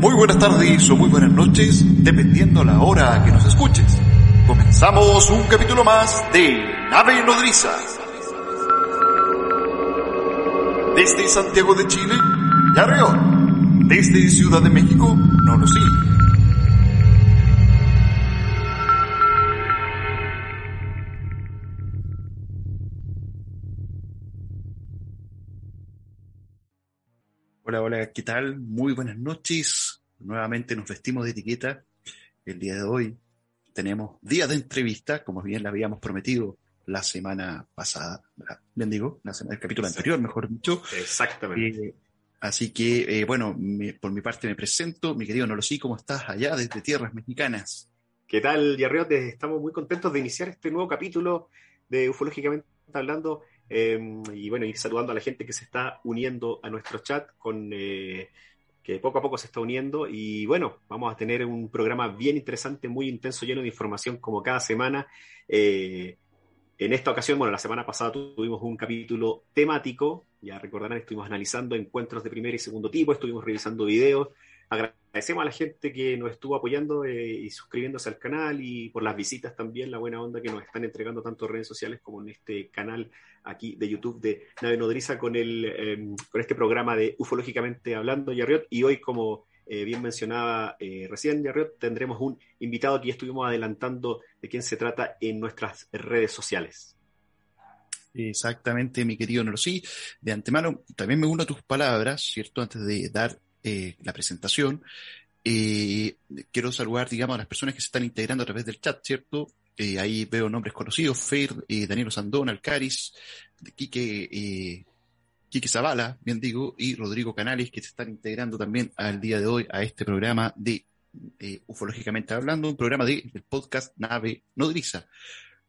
Muy buenas tardes o muy buenas noches, dependiendo la hora que nos escuches. Comenzamos un capítulo más de Nave Nodriza. Desde Santiago de Chile, Yarrión. Desde Ciudad de México, Nolosí. ¿Qué tal? Muy buenas noches. Nuevamente nos vestimos de etiqueta. El día de hoy tenemos día de entrevista, como bien la habíamos prometido la semana pasada, bien digo, la semana, el capítulo anterior, mejor dicho. Exactamente. Eh, así que, eh, bueno, me- por mi parte me presento. Mi querido Nolosí, ¿cómo estás allá desde tierras mexicanas? ¿Qué tal, Yarriot? Estamos muy contentos de iniciar este nuevo capítulo de Ufológicamente Hablando. Eh, y bueno, ir saludando a la gente que se está uniendo a nuestro chat, con eh, que poco a poco se está uniendo. Y bueno, vamos a tener un programa bien interesante, muy intenso, lleno de información como cada semana. Eh, en esta ocasión, bueno, la semana pasada tuvimos un capítulo temático, ya recordarán, estuvimos analizando encuentros de primer y segundo tipo, estuvimos revisando videos, agradecemos a la gente que nos estuvo apoyando eh, y suscribiéndose al canal y por las visitas también, la buena onda que nos están entregando tanto en redes sociales como en este canal aquí de YouTube de Nave Nodriza con, el, eh, con este programa de Ufológicamente Hablando, Yarriot. Y hoy, como eh, bien mencionaba eh, recién Yarriot, tendremos un invitado que ya estuvimos adelantando de quién se trata en nuestras redes sociales. Exactamente, mi querido Nolosí. De antemano, también me uno a tus palabras, ¿cierto? Antes de dar eh, la presentación. Quiero saludar, digamos, a las personas que se están integrando a través del chat, ¿cierto? Eh, ahí veo nombres conocidos, Fer, eh, Daniel Sandón, Alcaris, Quique, eh, Quique Zavala, bien digo, y Rodrigo Canales, que se están integrando también al día de hoy a este programa de eh, Ufológicamente Hablando, un programa de, del podcast Nave Nodriza.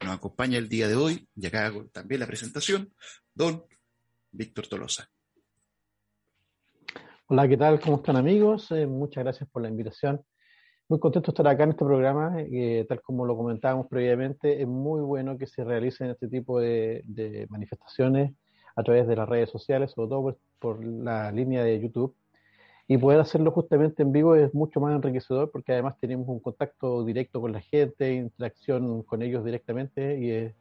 Nos acompaña el día de hoy, y acá hago también la presentación, don Víctor Tolosa. Hola, ¿qué tal? ¿Cómo están amigos? Eh, muchas gracias por la invitación. Muy contento de estar acá en este programa. tal como lo comentábamos previamente, es muy bueno que se realicen este tipo de, manifestaciones a través de las redes sociales, sobre todo por, por la línea de YouTube. Y poder hacerlo justamente en vivo es mucho más enriquecedor porque además tenemos un contacto directo con la gente, interacción con ellos directamente y es,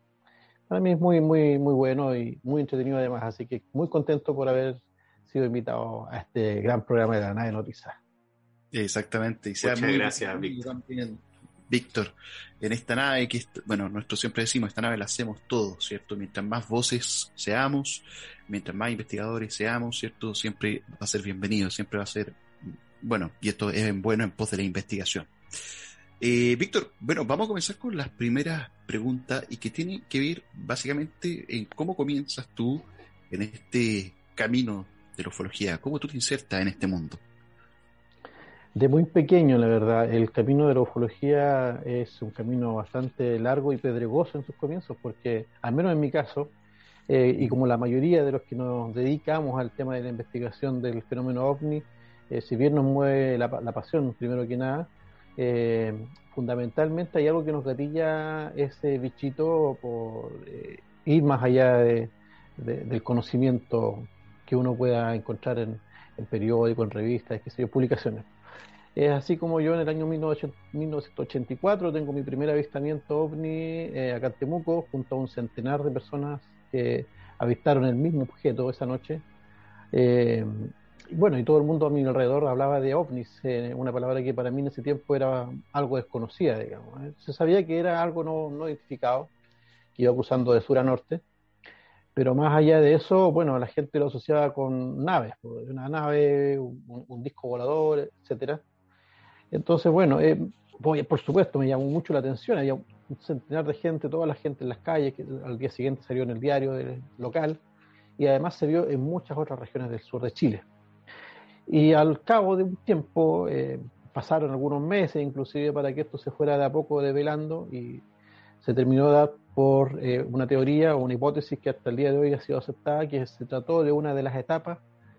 para mí es muy, muy, muy bueno y muy entretenido además. Así que muy contento por haber sido invitado a este gran programa de la nave Noticias. Exactamente. Y sea Muchas muy gracias, Víctor. también, Víctor, en esta nave que, bueno, nosotros siempre decimos, esta nave la hacemos todos, ¿cierto? Mientras más voces seamos, mientras más investigadores seamos, ¿cierto? Siempre va a ser bienvenido, siempre va a ser, bueno, y esto es en bueno en pos de la investigación. Eh, Víctor, bueno, vamos a comenzar con las primeras preguntas y que tienen que ver básicamente en cómo comienzas tú en este camino de la ufología, cómo tú te insertas en este mundo. De muy pequeño, la verdad, el camino de la ufología es un camino bastante largo y pedregoso en sus comienzos, porque, al menos en mi caso, eh, y como la mayoría de los que nos dedicamos al tema de la investigación del fenómeno ovni, eh, si bien nos mueve la, la pasión, primero que nada, eh, fundamentalmente hay algo que nos gatilla ese bichito por ir más allá de- del conocimiento que uno pueda encontrar en, en periódicos, en revistas, qué sé yo, publicaciones. Es así como yo en el año 1980 1984 tengo mi primer avistamiento ovni eh, acá en Temuco, junto a un centenar de personas que avistaron el mismo objeto esa noche. Eh, bueno, y todo el mundo a mi alrededor hablaba de ovnis, eh, una palabra que para mí en ese tiempo era algo desconocida, digamos. ¿eh? Se sabía que era algo no, identificado, que iba cruzando de sur a norte, pero más allá de eso, bueno, la gente lo asociaba con naves, una nave, un, un disco volador, etcétera. Entonces, bueno, eh, por supuesto me llamó mucho la atención, había un centenar de gente, toda la gente en las calles, que al día siguiente salió en el diario del- local, y además se vio en muchas otras regiones del sur de Chile. Y al cabo de un tiempo, eh, pasaron algunos meses inclusive para que esto se fuera de a poco develando y se terminó dar por eh, una teoría o una hipótesis que hasta el día de hoy ha sido aceptada, que se trató de una de las etapas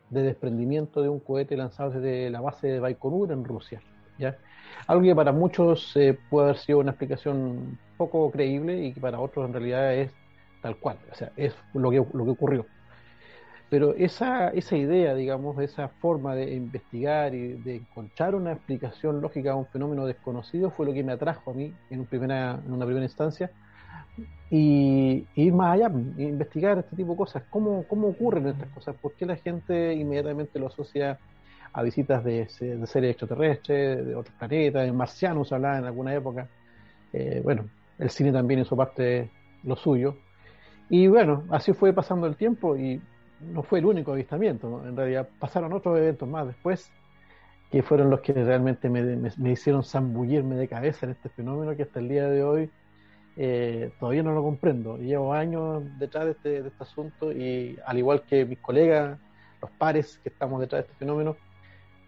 de desprendimiento de un cohete lanzado desde la base de Baikonur en Rusia. ¿Ya? Algo que para muchos eh, puede haber sido una explicación poco creíble y que para otros en realidad es tal cual, o sea, es lo que, lo que ocurrió. Pero esa, esa idea, digamos, esa forma de investigar y de encontrar una explicación lógica a un fenómeno desconocido fue lo que me atrajo a mí en, primera, en una primera instancia. Y, ir más allá, investigar este tipo de cosas, cómo, cómo ocurren estas cosas, por qué la gente inmediatamente lo asocia a visitas de, de seres extraterrestres, de otros planetas, de marcianos hablaba en alguna época. Eh, bueno, el cine también hizo parte lo suyo. Y bueno, así fue pasando el tiempo y no fue el único avistamiento, en realidad pasaron otros eventos más después que fueron los que realmente me, hicieron zambullirme de cabeza en este fenómeno que hasta el día de hoy eh, todavía no lo comprendo. Llevo años detrás de este, de este asunto y al igual que mis colegas, los pares que estamos detrás de este fenómeno,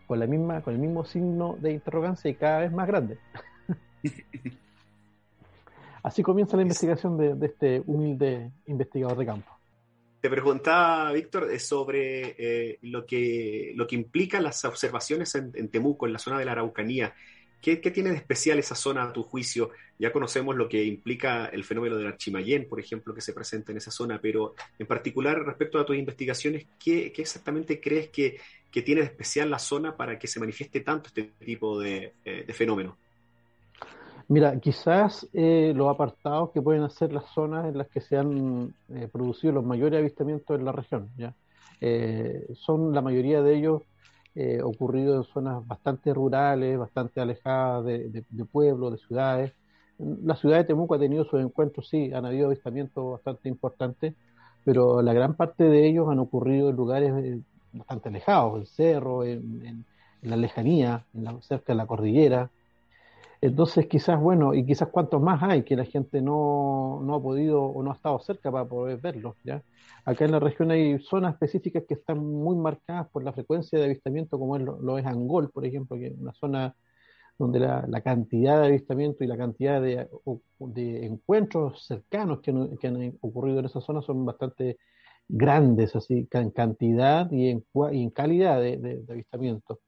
con la misma, con el mismo signo de interrogancia y cada vez más grande. Así comienza la investigación de, de este humilde investigador de campo. Te preguntaba, Víctor, eh, sobre eh, lo, que, lo que implica las observaciones en, Temuco, en la zona de la Araucanía. ¿Qué, tiene de especial esa zona a tu juicio? Ya conocemos lo que implica el fenómeno del Archimayén, por ejemplo, que se presenta en esa zona, pero en particular respecto a tus investigaciones, ¿qué, exactamente crees que, tiene de especial la zona para que se manifieste tanto este tipo de, eh, de fenómeno? Mira, quizás eh, los apartados que pueden hacer las zonas en las que se han eh, producido los mayores avistamientos en la región, ¿ya? Son la mayoría de ellos ocurridos en zonas bastante rurales, bastante alejadas de, pueblos, de ciudades. La ciudad de Temuco ha tenido sus encuentros, sí, han habido avistamientos bastante importantes, pero la gran parte de ellos han ocurrido en lugares bastante alejados, en cerro, en, la lejanía, cerca de la cordillera, entonces, quizás, bueno, y quizás cuántos más hay que la gente no, no ha podido o no ha estado cerca para poder verlos, ¿ya? Acá en la región hay zonas específicas que están muy marcadas por la frecuencia de avistamiento, como es, lo, es Angol, por ejemplo, que es una zona donde la, la cantidad de avistamiento y la cantidad de, de encuentros cercanos que, que, han ocurrido en esa zona son bastante grandes, así, en cantidad y en, y en calidad de, de, de avistamiento.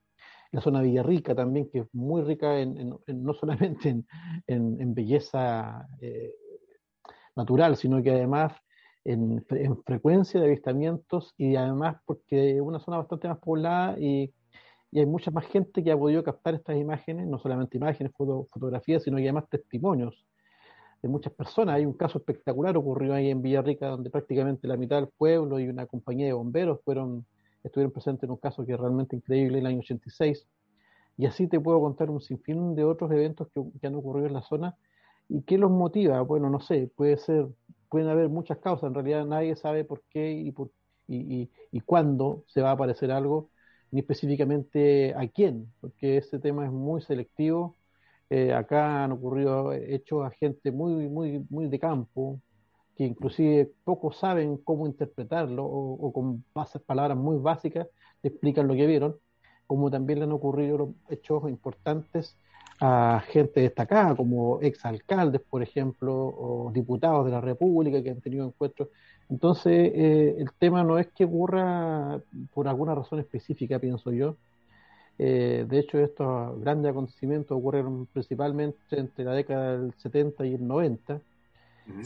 La zona Villarrica también, que es muy rica en, no solamente en, belleza eh, natural, sino que además en, frecuencia de avistamientos y además porque es una zona bastante más poblada y, hay mucha más gente que ha podido captar estas imágenes, no solamente imágenes, fotografías, sino que además testimonios de muchas personas. Hay un caso espectacular ocurrió ahí en Villarrica, donde prácticamente la mitad del pueblo y una compañía de bomberos fueron estuvieron presentes en un caso que es realmente increíble en el año 86. Y así te puedo contar un sinfín de otros eventos que, han ocurrido en la zona. ¿Y qué los motiva? Bueno, no sé, puede ser, pueden haber muchas causas. En realidad nadie sabe por qué y, por, y, y, cuándo se va a aparecer algo, ni específicamente a quién, porque ese tema es muy selectivo. Eh, acá han ocurrido hechos a gente muy, muy, muy de campo, que inclusive pocos saben cómo interpretarlo o, con bases, palabras muy básicas explican lo que vieron, como también le han ocurrido hechos importantes a gente destacada, como exalcaldes, por ejemplo, o diputados de la República que han tenido encuentros. Entonces, eh, el tema no es que ocurra por alguna razón específica, pienso yo. Eh, de hecho, estos grandes acontecimientos ocurrieron principalmente entre la década del 70 y el 90.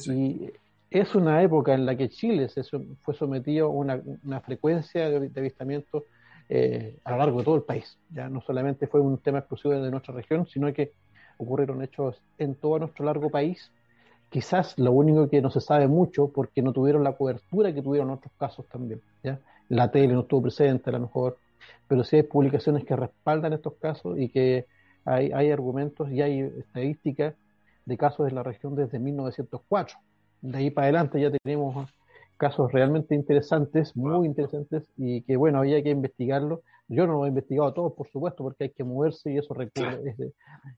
Y es una época en la que Chile se fue sometido a una, frecuencia de, avistamientos eh, a lo largo de todo el país. Ya no solamente fue un tema exclusivo de nuestra región, sino que ocurrieron hechos en todo nuestro largo país. Quizás lo único que no se sabe mucho, porque no tuvieron la cobertura que tuvieron otros casos también. ¿ya? La tele no estuvo presente a lo mejor, pero sí hay publicaciones que respaldan estos casos y que hay, hay argumentos y hay estadísticas de casos en la región desde 1904 de ahí para adelante ya tenemos casos realmente interesantes, muy interesantes, y que bueno, había que investigarlo. Yo no lo he investigado todos, por supuesto, porque hay que moverse y eso requiere,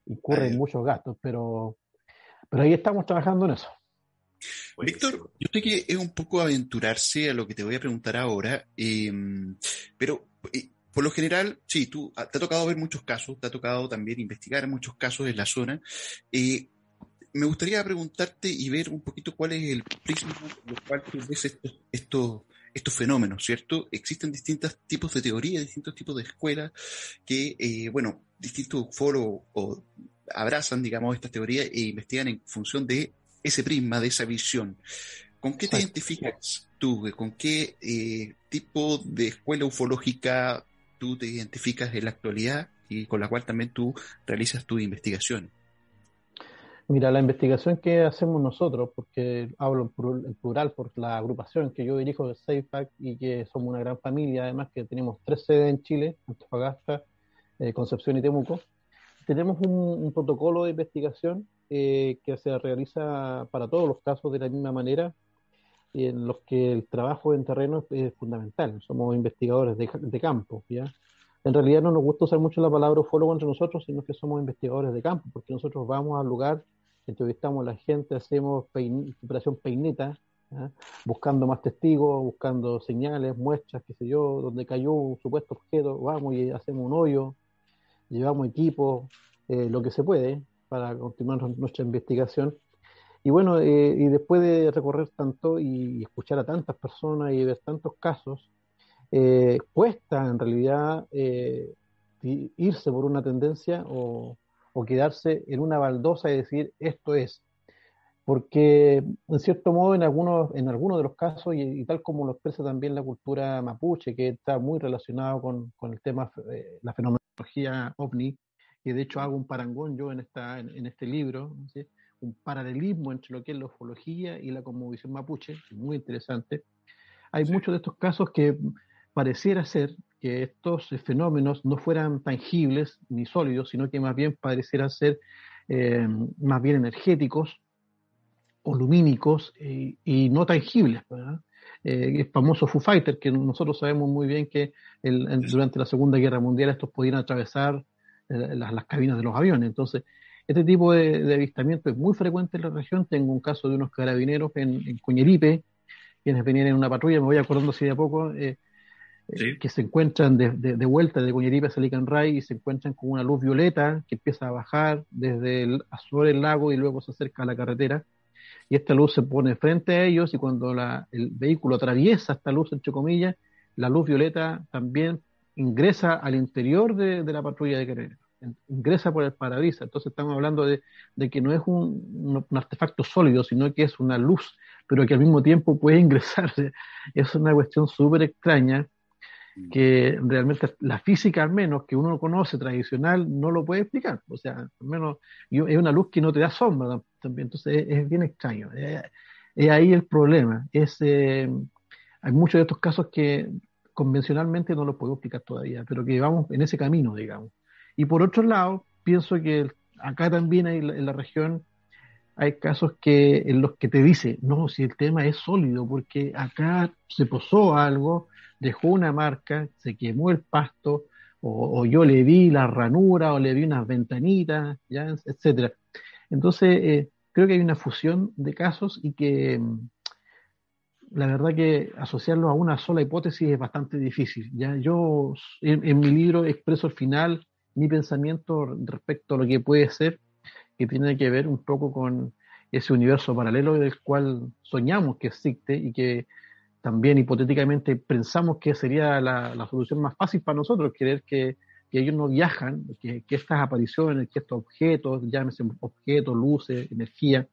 incurre en muchos gastos, pero, pero ahí estamos trabajando en eso. Víctor, yo sé que es un poco aventurarse a lo que te voy a preguntar ahora, em, pero por lo general, sí, tú te ha tocado ver muchos casos, te ha tocado también investigar muchos casos en la zona. Eh, me gustaría preguntarte y ver un poquito cuál es el prisma por el cual tú ves estos, estos, estos fenómenos, ¿cierto? Existen distintos tipos de teorías, distintos tipos de escuelas que, eh, bueno, distintos foros o abrazan, digamos, estas teorías e investigan en función de ese prisma, de esa visión. ¿Con qué te identificas tú, con qué eh, tipo de escuela ufológica tú te identificas en la actualidad y con la cual también tú realizas tu investigación. Mira, la investigación que hacemos nosotros, porque hablo en plural por la agrupación que yo dirijo de SafePack y que somos una gran familia, además que tenemos tres sedes en Chile, Antofagasta, eh, Concepción y Temuco, tenemos un, protocolo de investigación eh, que se realiza para todos los casos de la misma manera, en los que el trabajo en terreno es, fundamental. Somos investigadores de, campo, ¿ya? en realidad no nos gusta usar mucho la palabra ufólogo entre nosotros, sino que somos investigadores de campo, porque nosotros vamos al lugar entrevistamos a la gente, hacemos operación peineta, buscando más testigos, buscando señales, muestras, qué sé yo, donde cayó un supuesto objeto, vamos y hacemos un hoyo, llevamos equipo, eh, lo que se puede para continuar nuestra investigación. Y bueno, eh, y después de recorrer tanto y escuchar a tantas personas y ver tantos casos, eh, cuesta en realidad irse por una tendencia o, quedarse en una baldosa y decir esto es. Porque, en cierto modo, en algunos, en algunos de los casos, y, tal como lo expresa también la cultura mapuche, que está muy relacionado con, con el tema, eh, la fenomenología ovni, y de hecho hago un parangón yo en, esta, en, este libro, un paralelismo entre lo que es la ufología y la cosmovisión mapuche, muy interesante. Hay muchos de estos casos que pareciera ser que estos fenómenos no fueran tangibles ni sólidos, sino que más bien parecieran ser eh, más bien energéticos o lumínicos y, no tangibles. Eh, el famoso Foo Fighter, que nosotros sabemos muy bien que durante la Segunda Guerra Mundial estos podían atravesar eh, las, cabinas de los aviones. Entonces, este tipo de, avistamiento es muy frecuente en la región. Tengo un caso de unos carabineros en, en Cuñeripe, quienes venían en una patrulla, me voy acordando así de a poco, que se encuentran de, de, vuelta de Coñeripe a Salicanray y se encuentran con una luz violeta que empieza a bajar desde el, azul el lago y luego se acerca a la carretera. Y esta luz se pone frente a ellos y cuando la, el vehículo atraviesa esta luz, entre comillas, la luz violeta también ingresa al interior de, de la patrulla de Querétaro, ingresa por el parabrisas. Entonces estamos hablando de, que no es un, artefacto sólido, sino que es una luz, pero que al mismo tiempo puede ingresar. Es una cuestión súper extraña que realmente la física al menos que uno conoce tradicional no lo puede explicar. O sea, al menos es una luz que no te da sombra también, entonces es, bien extraño. Es, ahí el problema. Es, eh, hay muchos de estos casos que convencionalmente no los puedo explicar todavía, pero que vamos en ese camino, digamos. Y por otro lado, pienso que acá también hay, en la región hay casos que en los que te dice, no, si el tema es sólido, porque acá se posó algo, dejó una marca, se quemó el pasto, o, yo le vi la ranura, o le vi unas ventanitas, ¿ya? etcétera. Entonces, eh, creo que hay una fusión de casos y que mm, la verdad que asociarlo a una sola hipótesis es bastante difícil. ¿ya? Yo en, mi libro expreso al final mi pensamiento respecto a lo que puede ser, que tiene que ver un poco con ese universo paralelo del cual soñamos que existe y que también hipotéticamente pensamos que sería la, solución más fácil para nosotros, creer que, ellos no viajan, que, estas apariciones, que estos objetos, llámese objetos, luces, energía,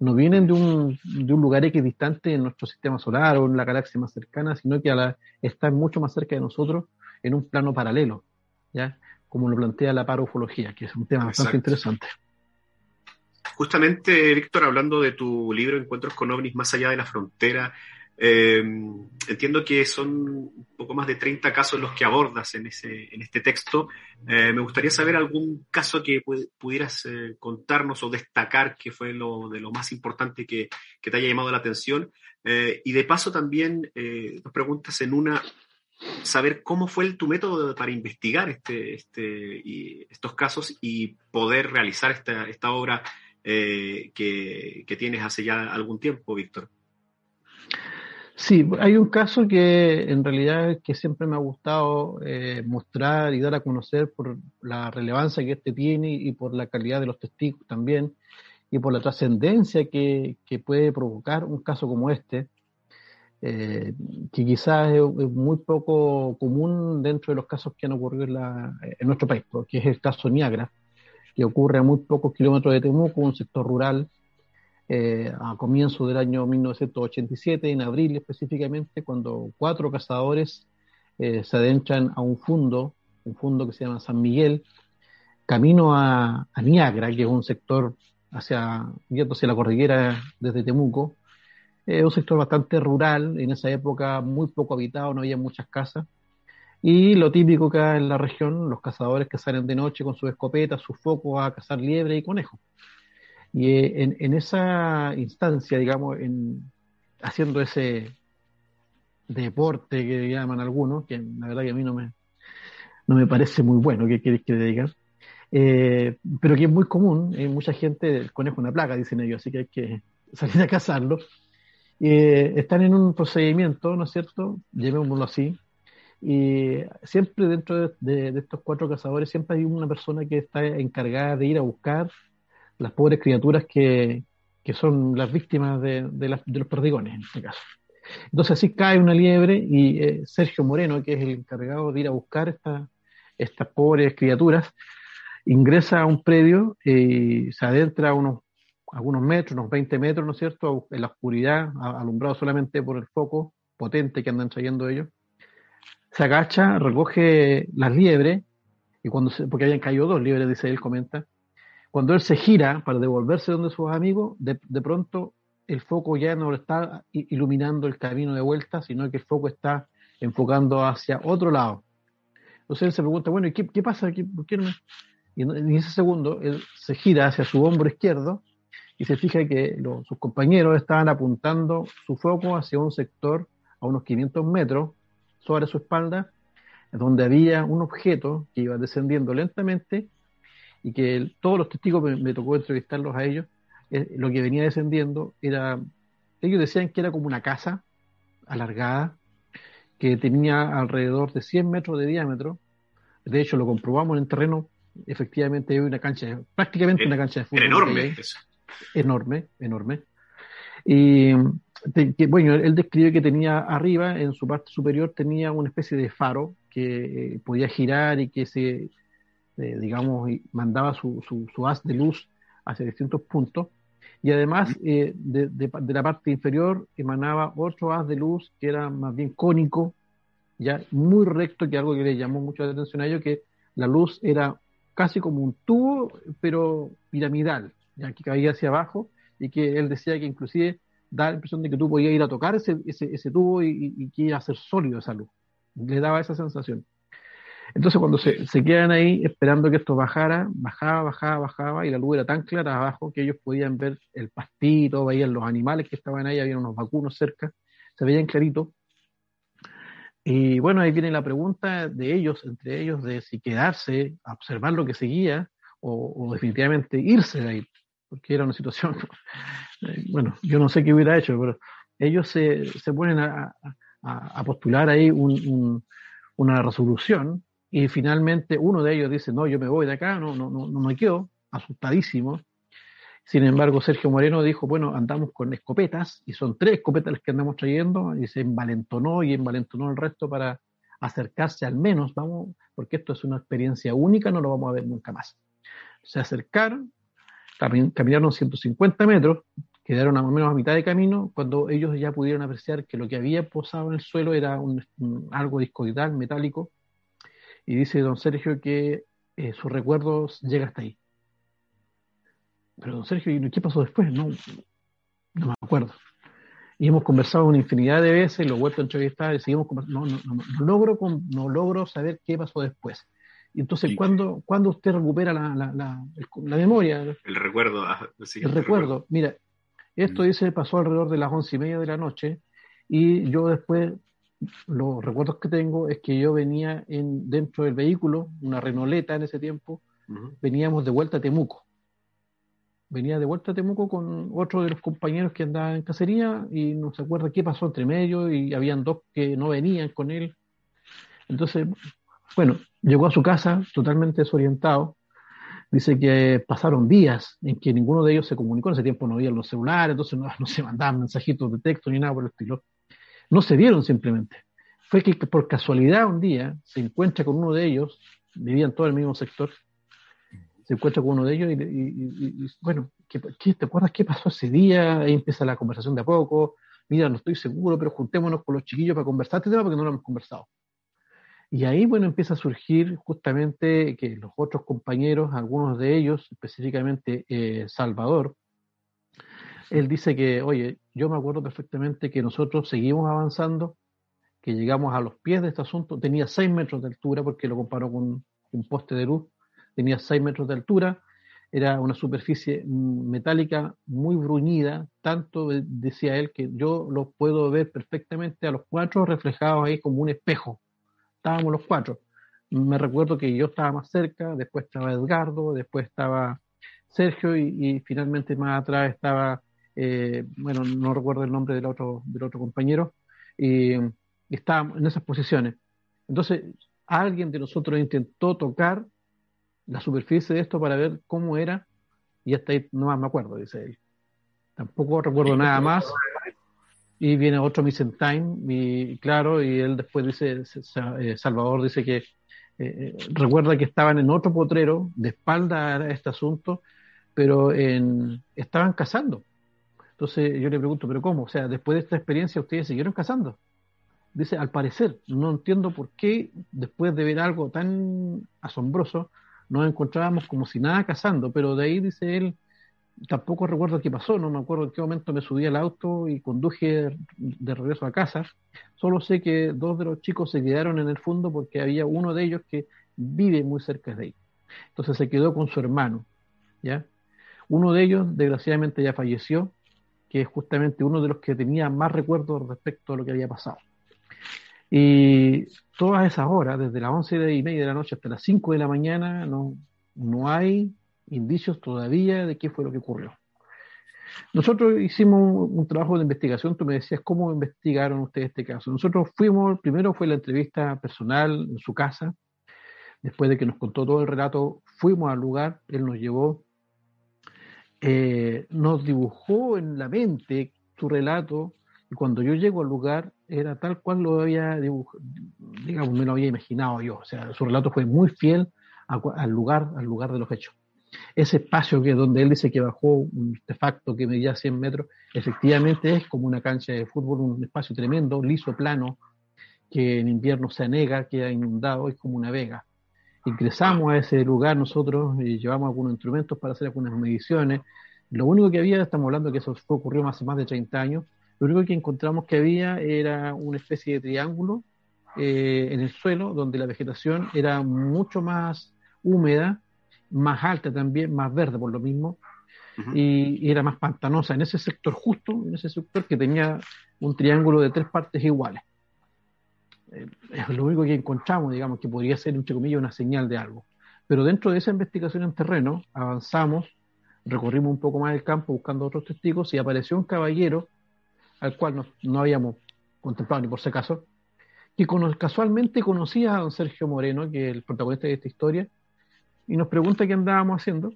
no vienen de un, de un lugar equidistante en nuestro sistema solar o en la galaxia más cercana, sino que están mucho más cerca de nosotros en un plano paralelo, ¿ya? Como lo plantea la parofología, que es un tema bastante interesante. Justamente, Víctor, hablando de tu libro Encuentros con ovnis más allá de la frontera, eh, entiendo que son un poco más de 30 casos los que abordas en, ese, en este texto. Eh, me gustaría saber algún caso que pudieras eh, contarnos o destacar que fue lo, de lo más importante que, que te haya llamado la atención. y de paso también, dos preguntas en una, saber cómo fue tu método para investigar este, este, y estos casos y poder realizar esta, esta obra que, que tienes hace ya algún tiempo, Víctor. Sí, hay un caso que en realidad que siempre me ha gustado eh, mostrar y dar a conocer por la relevancia que este tiene y por la calidad de los testigos también y por la trascendencia que, puede provocar un caso como este, eh, que quizás es, muy poco común dentro de los casos que han ocurrido en, la, en nuestro país, que es el caso Niagara, que ocurre a muy pocos kilómetros de Temuco, un sector rural eh, a comienzo del año 1987, en abril específicamente, cuando cuatro cazadores eh, se adentran a un fundo, un fundo que se llama San Miguel, camino a, a Niagara, que es un sector hacia, hacia la cordillera desde Temuco, es un sector bastante rural, en esa época muy poco habitado, no había muchas casas. Y lo típico hay en la región, los cazadores que salen de noche con sus escopetas, sus focos a cazar liebre y conejo. Y eh, en, esa instancia, digamos, en, haciendo ese deporte que llaman algunos, que la verdad que a mí no me, no me parece muy bueno, que quieres que diga, eh, pero que es muy común, hay mucha gente, el conejo una plaga, dicen ellos, así que hay que salir a cazarlo. Eh, están en un procedimiento, ¿no es cierto? Llamémoslo así. Y siempre dentro de, estos cuatro cazadores, siempre hay una persona que está encargada de ir a buscar las pobres criaturas que, que son las víctimas de, de, los perdigones, en este caso. Entonces así cae una liebre y eh, Sergio Moreno, que es el encargado de ir a buscar esta, estas pobres criaturas, ingresa a un predio y se adentra unos algunos metros, unos 20 metros, ¿no es cierto?, en la oscuridad, alumbrado solamente por el foco potente que andan trayendo ellos. Se agacha, recoge las liebres, y cuando se, porque habían caído dos liebres, dice él, comenta, cuando él se gira para devolverse donde sus amigos, de, de pronto el foco ya no está iluminando el camino de vuelta, sino que el foco está enfocando hacia otro lado. Entonces él se pregunta, bueno, ¿y qué, qué pasa? ¿Por qué no Y en ese segundo él se gira hacia su hombro izquierdo y se fija que los, sus compañeros estaban apuntando su foco hacia un sector a unos 500 metros sobre su espalda, donde había un objeto que iba descendiendo lentamente y que todos los testigos me, tocó entrevistarlos a ellos, eh, lo que venía descendiendo era, ellos decían que era como una casa alargada, que tenía alrededor de 100 metros de diámetro, de hecho lo comprobamos en el terreno, efectivamente hay una cancha, prácticamente una cancha de fútbol. Enorme Enorme, enorme. Y bueno, él describe que tenía arriba, en su parte superior, tenía una especie de faro que eh, podía girar y que se eh, digamos, mandaba su, su, haz de luz hacia distintos puntos. Y además, eh, de, de, la parte inferior emanaba otro haz de luz que era más bien cónico, ya muy recto, que algo que le llamó mucho la atención a ellos, que la luz era casi como un tubo, pero piramidal, ya que caía hacia abajo, y que él decía que inclusive da la impresión de que tú podías ir a tocar ese, ese, ese tubo y, y, que iba a ser sólido esa luz. Le daba esa sensación. Entonces cuando se, se, quedan ahí esperando que esto bajara, bajaba, bajaba, bajaba y la luz era tan clara abajo que ellos podían ver el pastito, veían los animales que estaban ahí, había unos vacunos cerca, se veían clarito. Y bueno, ahí viene la pregunta de ellos, entre ellos, de si quedarse a observar lo que seguía o, o definitivamente irse de ahí, porque era una situación, eh, bueno, yo no sé qué hubiera hecho, pero ellos se, se ponen a, a, a postular ahí un, un, una resolución y finalmente uno de ellos dice, no, yo me voy de acá, no, no, no, no me quedo, asustadísimo. Sin embargo, Sergio Moreno dijo, bueno, andamos con escopetas, y son tres escopetas las que andamos trayendo, y se envalentonó y envalentonó el resto para acercarse al menos, vamos, porque esto es una experiencia única, no lo vamos a ver nunca más. Se acercaron, caminaron 150 metros, quedaron más o menos a mitad de camino, cuando ellos ya pudieron apreciar que lo que había posado en el suelo era algo discoidal, metálico, y dice don Sergio que eh, sus recuerdos llega hasta ahí. Pero don Sergio, ¿y qué pasó después? No, no me acuerdo. Y hemos conversado una infinidad de veces, lo he vuelto a entrevistar y seguimos conversando. No, no, no, logro, no logro saber qué pasó después. Y entonces, ¿cuándo, ¿cuándo usted recupera la, la, la, la memoria? El recuerdo. Ah, sí, el, recuerdo. recuerdo. Mira, esto mm. dice pasó alrededor de las once y media de la noche y yo después los recuerdos que tengo es que yo venía en, dentro del vehículo, una Renoleta en ese tiempo, uh -huh. veníamos de vuelta a Temuco. Venía de vuelta a Temuco con otro de los compañeros que andaba en cacería y no se acuerda qué pasó entre medio y habían dos que no venían con él. Entonces, bueno, llegó a su casa totalmente desorientado. Dice que pasaron días en que ninguno de ellos se comunicó. En ese tiempo no había los celulares, entonces no, se mandaban mensajitos de texto ni nada por el estilo no se vieron simplemente. Fue que por casualidad un día se encuentra con uno de ellos, vivían todo el mismo sector, se encuentra con uno de ellos y, y, y, bueno, ¿qué, te acuerdas qué pasó ese día? Ahí empieza la conversación de a poco. Mira, no estoy seguro, pero juntémonos con los chiquillos para conversar este tema porque no lo hemos conversado. Y ahí, bueno, empieza a surgir justamente que los otros compañeros, algunos de ellos, específicamente eh, Salvador, él dice que, oye, yo me acuerdo perfectamente que nosotros seguimos avanzando, que llegamos a los pies de este asunto, tenía seis metros de altura, porque lo comparó con un poste de luz, tenía seis metros de altura, era una superficie metálica muy bruñida, tanto decía él que yo lo puedo ver perfectamente a los cuatro reflejados ahí como un espejo. Estábamos los cuatro. Me recuerdo que yo estaba más cerca, después estaba Edgardo, después estaba Sergio y, finalmente más atrás estaba, eh, bueno, no recuerdo el nombre del otro, del otro compañero, y, y estábamos en esas posiciones. Entonces, alguien de nosotros intentó tocar la superficie de esto para ver cómo era, y hasta ahí no más me acuerdo, dice él. Tampoco recuerdo nada más. Y viene otro Missing Time, y claro, y él después dice, eh, Salvador dice que eh, eh, recuerda que estaban en otro potrero, de espalda a este asunto, pero en, estaban cazando. Entonces yo le pregunto, ¿pero cómo? O sea, después de esta experiencia, ¿ustedes siguieron cazando? Dice, al parecer, no entiendo por qué, después de ver algo tan asombroso, nos encontrábamos como si nada cazando, pero de ahí, dice él, tampoco recuerdo qué pasó, no me acuerdo en qué momento me subí al auto y conduje de regreso a casa. Solo sé que dos de los chicos se quedaron en el fondo porque había uno de ellos que vive muy cerca de ahí. Entonces se quedó con su hermano, ¿ya? Uno de ellos, desgraciadamente, ya falleció, que es justamente uno de los que tenía más recuerdos respecto a lo que había pasado. Y todas esas horas, desde las once y media de la noche hasta las 5 de la mañana, no, no hay indicios todavía de qué fue lo que ocurrió. Nosotros hicimos un, trabajo de investigación, tú me decías cómo investigaron ustedes este caso. Nosotros fuimos, primero fue la entrevista personal en su casa, después de que nos contó todo el relato, fuimos al lugar, él nos llevó, eh, nos dibujó en la mente su relato, y cuando yo llego al lugar, era tal cual lo había dibujado, digamos, me lo había imaginado yo. O sea, su relato fue muy fiel al lugar, al lugar de los hechos. Ese espacio que donde él dice que bajó un artefacto que medía 100 metros, efectivamente es como una cancha de fútbol, un espacio tremendo, liso, plano, que en invierno se anega, queda inundado, es como una vega. Ingresamos a ese lugar nosotros y llevamos algunos instrumentos para hacer algunas mediciones. Lo único que había, estamos hablando que eso ocurrió hace más de 30 años, lo único que encontramos que había era una especie de triángulo eh, en el suelo donde la vegetación era mucho más húmeda, más alta también, más verde por lo mismo, y, era más pantanosa en ese sector justo, en ese sector que tenía un triángulo de tres partes iguales. Eh, es lo único que encontramos, digamos, que podría ser, entre comillas, una señal de algo. Pero dentro de esa investigación en terreno, avanzamos, recorrimos un poco más el campo buscando otros testigos y apareció un caballero al cual no, habíamos contemplado ni por si acaso, que casualmente conocía a don Sergio Moreno, que es el protagonista de esta historia, y nos pregunta qué andábamos haciendo.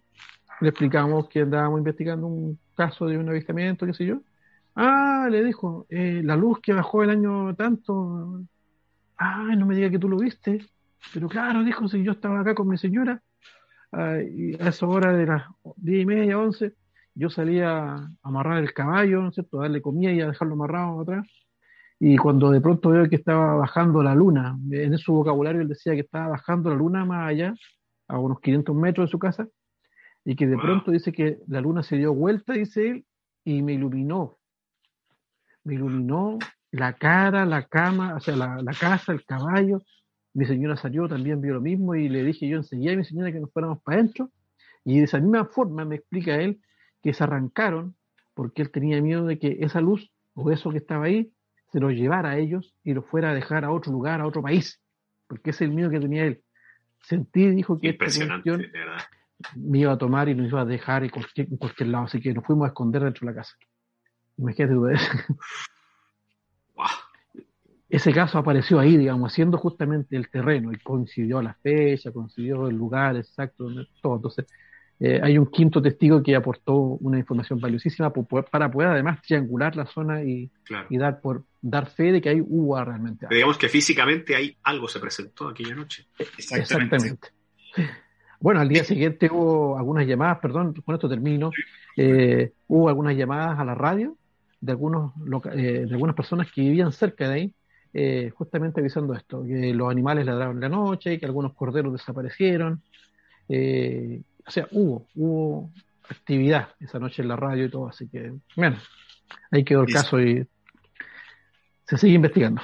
Le explicamos que andábamos investigando un caso de un avistamiento, qué sé yo. Ah, le dijo, eh, la luz que bajó el año tanto. Ah, no me diga que tú lo viste. Pero claro, dijo, si yo estaba acá con mi señora, ah, a esa hora de las diez y media, once, yo salía a amarrar el caballo, ¿no es cierto?, a darle comida y a dejarlo amarrado atrás. Y cuando de pronto veo que estaba bajando la luna, en su vocabulario él decía que estaba bajando la luna más allá, a unos 500 metros de su casa, y que de pronto dice que la luna se dio vuelta, dice él, y me iluminó. Me iluminó la cara, la cama, o sea, la, la casa, el caballo. Mi señora salió, también vio lo mismo, y le dije yo enseguida a mi señora que nos fuéramos para adentro. Y de esa misma forma me explica él que se arrancaron porque él tenía miedo de que esa luz o eso que estaba ahí se lo llevara a ellos y lo fuera a dejar a otro lugar, a otro país, porque ese es el miedo que tenía él. Sentí, dijo que esta cuestión me iba a tomar y nos iba a dejar en cualquier, en cualquier lado, así que nos fuimos a esconder dentro de la casa. Imagínate tú eso. Ese caso apareció ahí, digamos, haciendo justamente el terreno y coincidió la fecha, coincidió el lugar exacto, todo. Entonces, eh, hay un quinto testigo que aportó una información valiosísima para poder además triangular la zona y, dar por dar fe de que hay hubo realmente digamos que físicamente hay algo se presentó aquella noche. Exactamente. Bueno, al día siguiente hubo algunas llamadas, perdón, con esto termino, eh, hubo algunas llamadas a la radio de, algunos, eh, de algunas personas que vivían cerca de ahí, eh, justamente avisando esto, que los animales ladraron en la noche, que algunos corderos desaparecieron. O sea, hubo, hubo actividad esa noche en la radio y todo, así que, bueno, ahí quedó el caso y se sigue investigando.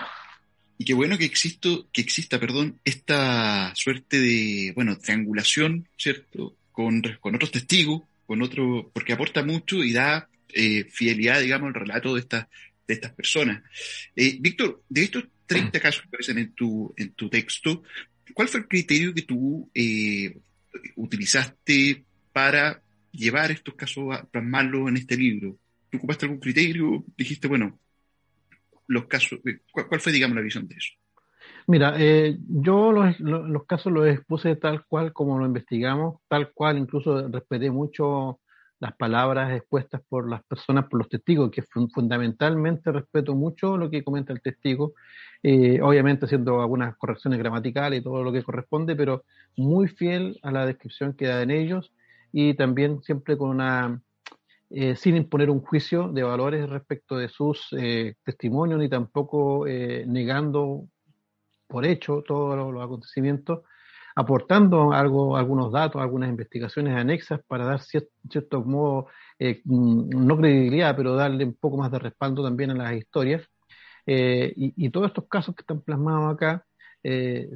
Y qué bueno que existo, que exista, perdón, esta suerte de, bueno, triangulación, ¿cierto? Con, con otros testigos, con otro, porque aporta mucho y da eh, fidelidad, digamos, al relato de estas, de estas personas. Eh, Víctor, de estos 30 casos que aparecen en tu, en tu texto, ¿cuál fue el criterio que tú eh, utilizaste para llevar estos casos a plasmarlos en este libro? ¿Tú ocupaste algún criterio? Dijiste, bueno, los casos? Eh, ¿Cuál, fue, digamos, la visión de eso? Mira, eh, yo los, los, casos los expuse tal cual como lo investigamos, tal cual incluso respeté mucho las palabras expuestas por las personas, por los testigos, que fundamentalmente respeto mucho lo que comenta el testigo, eh, obviamente haciendo algunas correcciones gramaticales y todo lo que corresponde, pero muy fiel a la descripción que da en ellos y también siempre con una eh, sin imponer un juicio de valores respecto de sus eh, testimonios, ni tampoco eh, negando por hecho todos los, acontecimientos, aportando algo, algunos datos, algunas investigaciones anexas para dar cierto, modo, mm, no credibilidad, pero darle un poco más de respaldo también a las historias. Y, todos estos casos que están plasmados acá,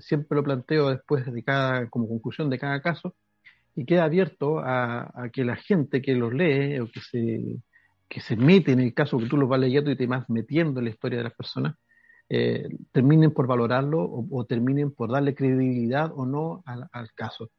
siempre lo planteo después de cada, como conclusión de cada caso, y queda abierto a, que la gente que los lee o que se, que se mete en el caso que tú los vas leyendo y te vas metiendo en la historia de las personas, eh, terminen por valorarlo o, terminen por darle credibilidad o no al, caso.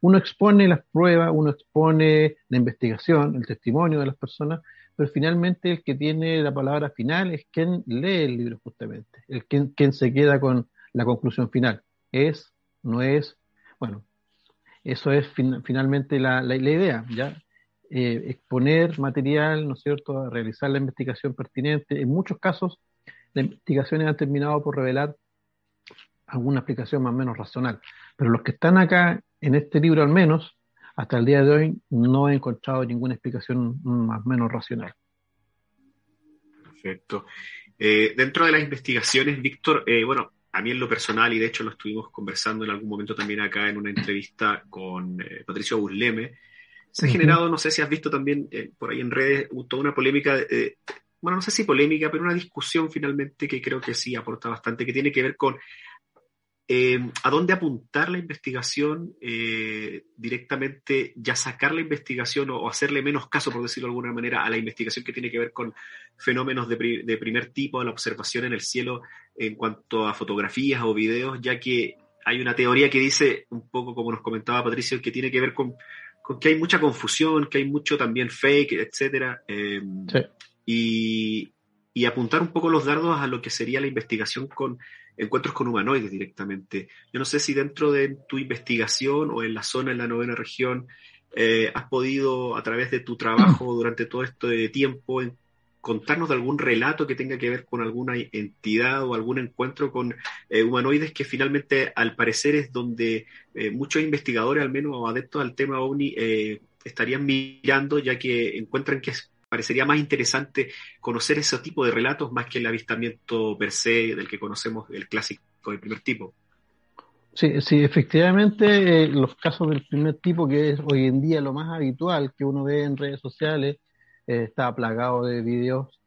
Uno expone las pruebas, uno expone la investigación, el testimonio de las personas, pero finalmente el que tiene la palabra final es quien lee el libro justamente, el quien, quien se queda con la conclusión final. Es, no es, bueno, eso es finalmente la, la, idea, ¿ya? Eh, exponer material, ¿no es cierto?, realizar la investigación pertinente. En muchos casos, las investigaciones han terminado por revelar alguna explicación más o menos racional. Pero los que están acá, en este libro al menos, hasta el día de hoy, no he encontrado ninguna explicación más o menos racional. Perfecto. Eh, dentro de las investigaciones, Víctor, eh, bueno, a mí en lo personal, y de hecho lo estuvimos conversando en algún momento también acá en una entrevista con eh, Patricio Busleme, se ha generado, no sé si has visto también eh, por ahí en redes, toda una polémica, bueno, no sé si polémica, pero una discusión finalmente que creo que sí aporta bastante, que tiene que ver con eh, a dónde apuntar la investigación eh, directamente, ya sacar la investigación o, hacerle menos caso, por decirlo de alguna manera, a la investigación que tiene que ver con fenómenos de, primer tipo, a la observación en el cielo en cuanto a fotografías o videos, ya que hay una teoría que dice, un poco como nos comentaba Patricio, que tiene que ver con, que hay mucha confusión, que hay mucho también fake, etcétera. Eh, y, y apuntar un poco los dardos a lo que sería la investigación con encuentros con humanoides directamente. Yo no sé si dentro de tu investigación o en la zona, en la novena región, eh, has podido, a través de tu trabajo durante todo este tiempo, contarnos de algún relato que tenga que ver con alguna entidad o algún encuentro con eh, humanoides que finalmente, al parecer, es donde eh, muchos investigadores, al menos adeptos al tema OVNI, estarían mirando, ya que encuentran que parecería más interesante conocer ese tipo de relatos más que el avistamiento per se del que conocemos, el clásico del primer tipo. Sí, sí, efectivamente, eh, los casos del primer tipo, que es hoy en día lo más habitual que uno ve en redes sociales, eh, está plagado de videos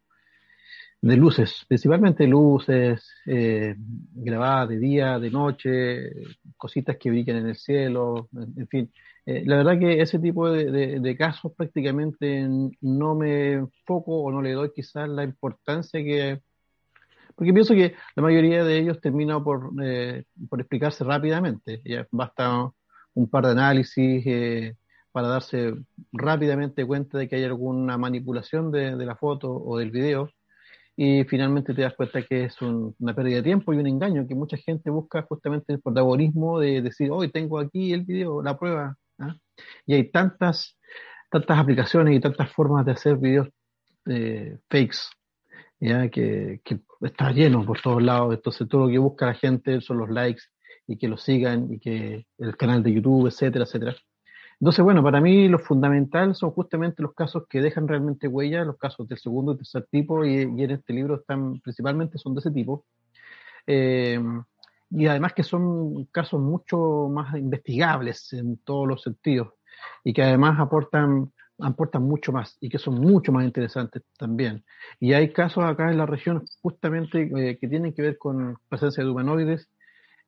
de luces, principalmente luces eh, grabadas de día, de noche, cositas que brillan en el cielo, en fin, eh, la verdad que ese tipo de, casos prácticamente no me enfoco o no le doy quizás la importancia que... Porque pienso que la mayoría de ellos termina por, eh, por explicarse rápidamente. Ya basta un par de análisis eh, para darse rápidamente cuenta de que hay alguna manipulación de, la foto o del video y finalmente te das cuenta que es una pérdida de tiempo y un engaño que mucha gente busca justamente el protagonismo de decir, hoy tengo aquí el video, la prueba, ¿ah? Y hay tantas, tantas aplicaciones y tantas formas de hacer videos eh, fakes. Que, que, está lleno por todos lados. Entonces todo lo que busca la gente son los likes y que lo sigan y que el canal de YouTube, etcétera, etcétera. Entonces, bueno, para mí lo fundamental son justamente los casos que dejan realmente huella, los casos del segundo y tercer tipo, y, en este libro están principalmente son de ese tipo. Eh, y además que son casos mucho más investigables en todos los sentidos y que además aportan aportan mucho más y que son mucho más interesantes también. Y hay casos acá en la región justamente eh, que tienen que ver con presencia de humanoides,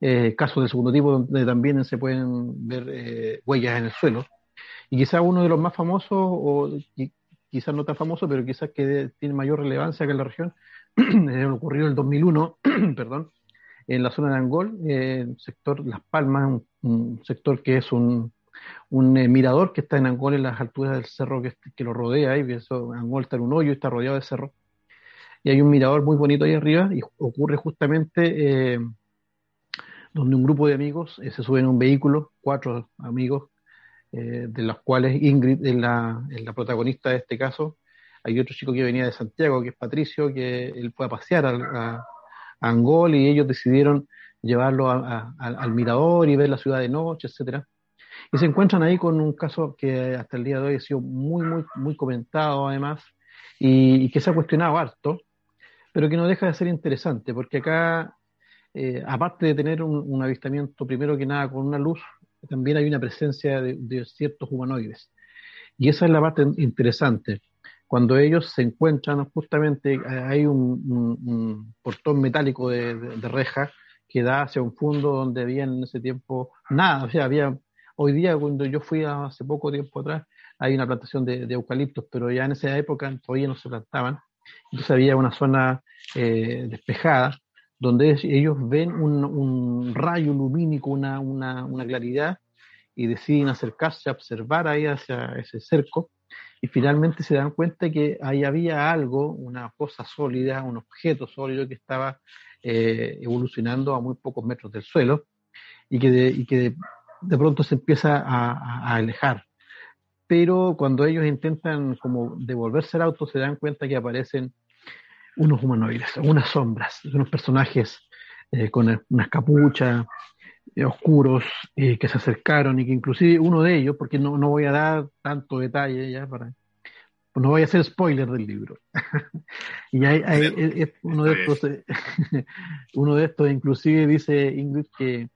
eh, casos de segundo tipo donde también se pueden ver eh, huellas en el suelo. Y quizás uno de los más famosos, o quizás no tan famoso, pero quizás que tiene mayor relevancia acá en la región, ocurrió en el 2001, perdón, en la zona de Angol, el sector Las Palmas, un sector que es un, un eh, mirador que está en Angol en las alturas del cerro que, que lo rodea, y eso, Angol está en un hoyo está rodeado de cerro. Y hay un mirador muy bonito ahí arriba, y ocurre justamente eh, donde un grupo de amigos eh, se suben a un vehículo, cuatro amigos, de los cuales Ingrid es la, protagonista de este caso. Hay otro chico que venía de Santiago, que es Patricio, que él fue a pasear a, Angol y ellos decidieron llevarlo al mirador y ver la ciudad de noche, etcétera y se encuentran ahí con un caso que hasta el día de hoy ha sido muy, muy, muy comentado además y, que se ha cuestionado harto, pero que no deja de ser interesante, porque acá, eh, aparte de tener un, avistamiento, primero que nada, con una luz, también hay una presencia de, ciertos humanoides. Y esa es la parte interesante. Cuando ellos se encuentran, justamente eh, hay un, portón metálico de, reja que da hacia un fondo donde había en ese tiempo nada, o sea, había Hoy día, cuando yo fui hace poco tiempo atrás, hay una plantación de, eucaliptos, pero ya en esa época todavía no se plantaban. Entonces había una zona eh, despejada donde ellos ven un, rayo lumínico, una, claridad, y deciden acercarse a observar ahí hacia ese cerco, y finalmente se dan cuenta que ahí había algo, una cosa sólida, un objeto sólido que estaba eh, evolucionando a muy pocos metros del suelo, y que, y que de pronto se empieza a, alejar. Pero cuando ellos intentan como devolverse al auto, se dan cuenta que aparecen unos humanoides, unas sombras, unos personajes eh, con unas capuchas eh, oscuros eh, que se acercaron y que inclusive uno de ellos, porque no, no voy a dar tanto detalle ya para pues no voy a hacer spoiler del libro. y hay, uno de estos, uno de estos inclusive dice Ingrid que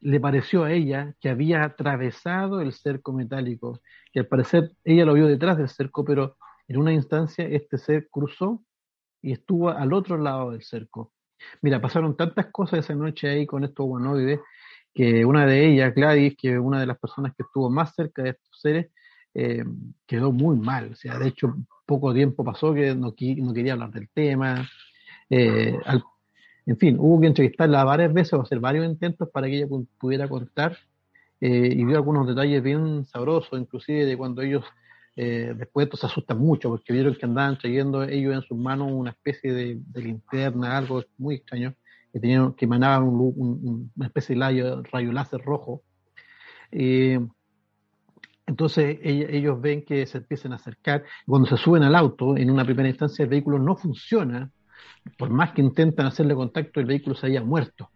le pareció a ella que había atravesado el cerco metálico, que al parecer ella lo vio detrás del cerco, pero en una instancia este ser cruzó y estuvo al otro lado del cerco. Mira, pasaron tantas cosas esa noche ahí con estos humanoides, que una de ellas, Gladys, que una de las personas que estuvo más cerca de estos seres, eh, quedó muy mal. O sea, de hecho, poco tiempo pasó que no, no quería hablar del tema. Eh, en fin, hubo que entrevistarla varias veces o hacer varios intentos para que ella pudiera contar eh, y vio algunos detalles bien sabrosos, inclusive de cuando ellos eh, después de se asustan mucho porque vieron que andaban trayendo ellos en sus manos una especie de, linterna, algo muy extraño, que, tenían, que emanaban una especie de rayo, láser rojo. Eh, entonces ellos ven que se empiezan a acercar. Cuando se suben al auto, en una primera instancia el vehículo no funciona por más que intentan hacerle contacto, el vehículo se había muerto.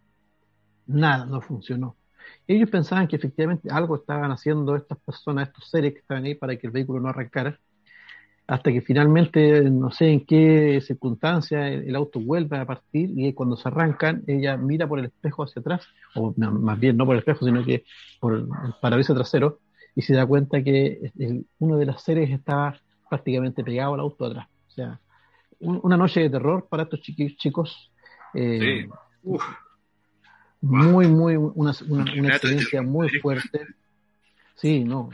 Nada, no funcionó. Ellos pensaban que efectivamente algo estaban haciendo estas personas, estos seres que estaban ahí para que el vehículo no arrancara, hasta que finalmente, no sé en qué circunstancia, el, auto vuelve a partir y cuando se arrancan, ella mira por el espejo hacia atrás, o más bien no por el espejo, sino que por el parabrisas trasero, y se da cuenta que uno de los seres estaba prácticamente pegado al auto atrás. O sea, una noche de terror para estos chicos. Eh, muy, muy, una, una, experiencia muy fuerte. Sí, no.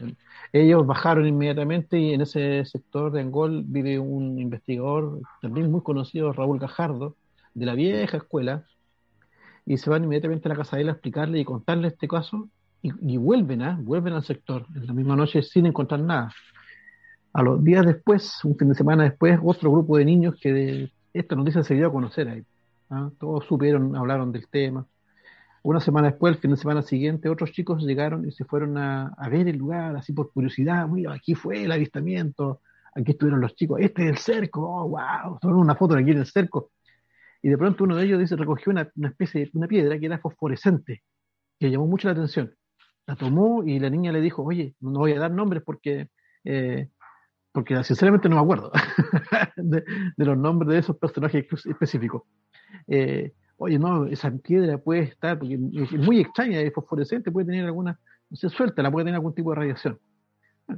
Ellos bajaron inmediatamente y en ese sector de Angol vive un investigador también muy conocido, Raúl Gajardo, de la vieja escuela, y se van inmediatamente a la casa de él a explicarle y contarle este caso, y, vuelven, ¿ah? vuelven al sector en la misma noche sin encontrar nada. A los días después, un fin de semana después, otro grupo de niños que de esta noticia se dio a conocer ahí. ¿ah? Todos supieron, hablaron del tema. Una semana después, el fin de semana siguiente, otros chicos llegaron y se fueron a, ver el lugar, así por curiosidad. Aquí fue el avistamiento, aquí estuvieron los chicos, este es el cerco, oh, wow, tomaron una foto aquí en el cerco. Y de pronto uno de ellos dice, recogió una, especie de una piedra que era fosforescente. le llamó mucho la atención. La tomó y la niña le dijo, oye, no voy a dar nombres porque, eh, porque sinceramente no me acuerdo de, los nombres de esos personajes específicos. Eh, oye, no, esa piedra puede estar, porque es muy extraña, es fosforescente, puede tener alguna, no se suelta, la puede tener algún tipo de radiación.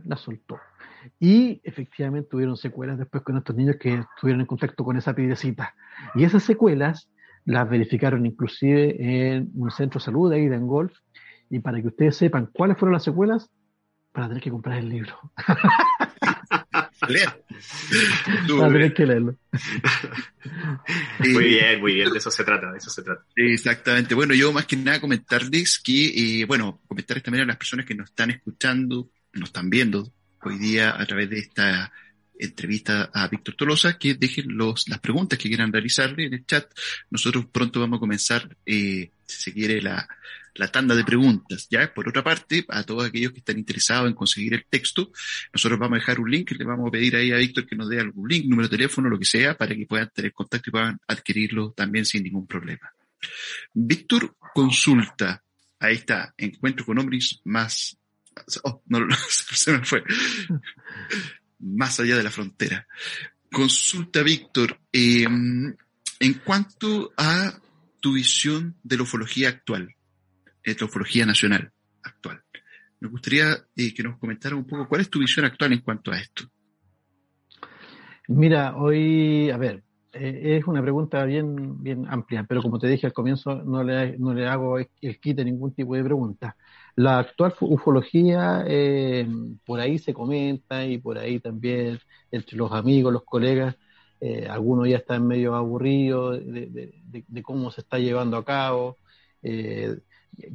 La soltó. Y efectivamente tuvieron secuelas después con estos niños que estuvieron en contacto con esa piedrecita. Y esas secuelas las verificaron inclusive en un centro de salud de ahí de Golf. Y para que ustedes sepan cuáles fueron las secuelas, para tener que comprar el libro. que leerlo. Muy bien, muy bien, de eso se trata, de eso se trata. Exactamente. Bueno, yo más que nada comentarles que, eh, bueno, comentarles también a las personas que nos están escuchando, nos están viendo hoy día a través de esta entrevista a Víctor Tolosa, que dejen los, las preguntas que quieran realizarle en el chat. Nosotros pronto vamos a comenzar, eh, si se quiere, la, la tanda de preguntas. Ya, por otra parte, a todos aquellos que están interesados en conseguir el texto, nosotros vamos a dejar un link, le vamos a pedir ahí a Víctor que nos dé algún link, número de teléfono, lo que sea, para que puedan tener contacto y puedan adquirirlo también sin ningún problema. Víctor consulta, ahí está, encuentro con hombres más, oh, no, se me fue más allá de la frontera. Consulta, Víctor, em, en cuanto a tu visión de la ufología actual, ufología nacional actual. Me gustaría eh, que nos comentara un poco cuál es tu visión actual en cuanto a esto. Mira, hoy, a ver, eh, es una pregunta bien, bien amplia, pero como te dije al comienzo, no le, no le hago el quite ningún tipo de pregunta. La actual ufología, eh, por ahí se comenta y por ahí también entre los amigos, los colegas, eh, algunos ya están medio aburridos de, cómo se está llevando a cabo,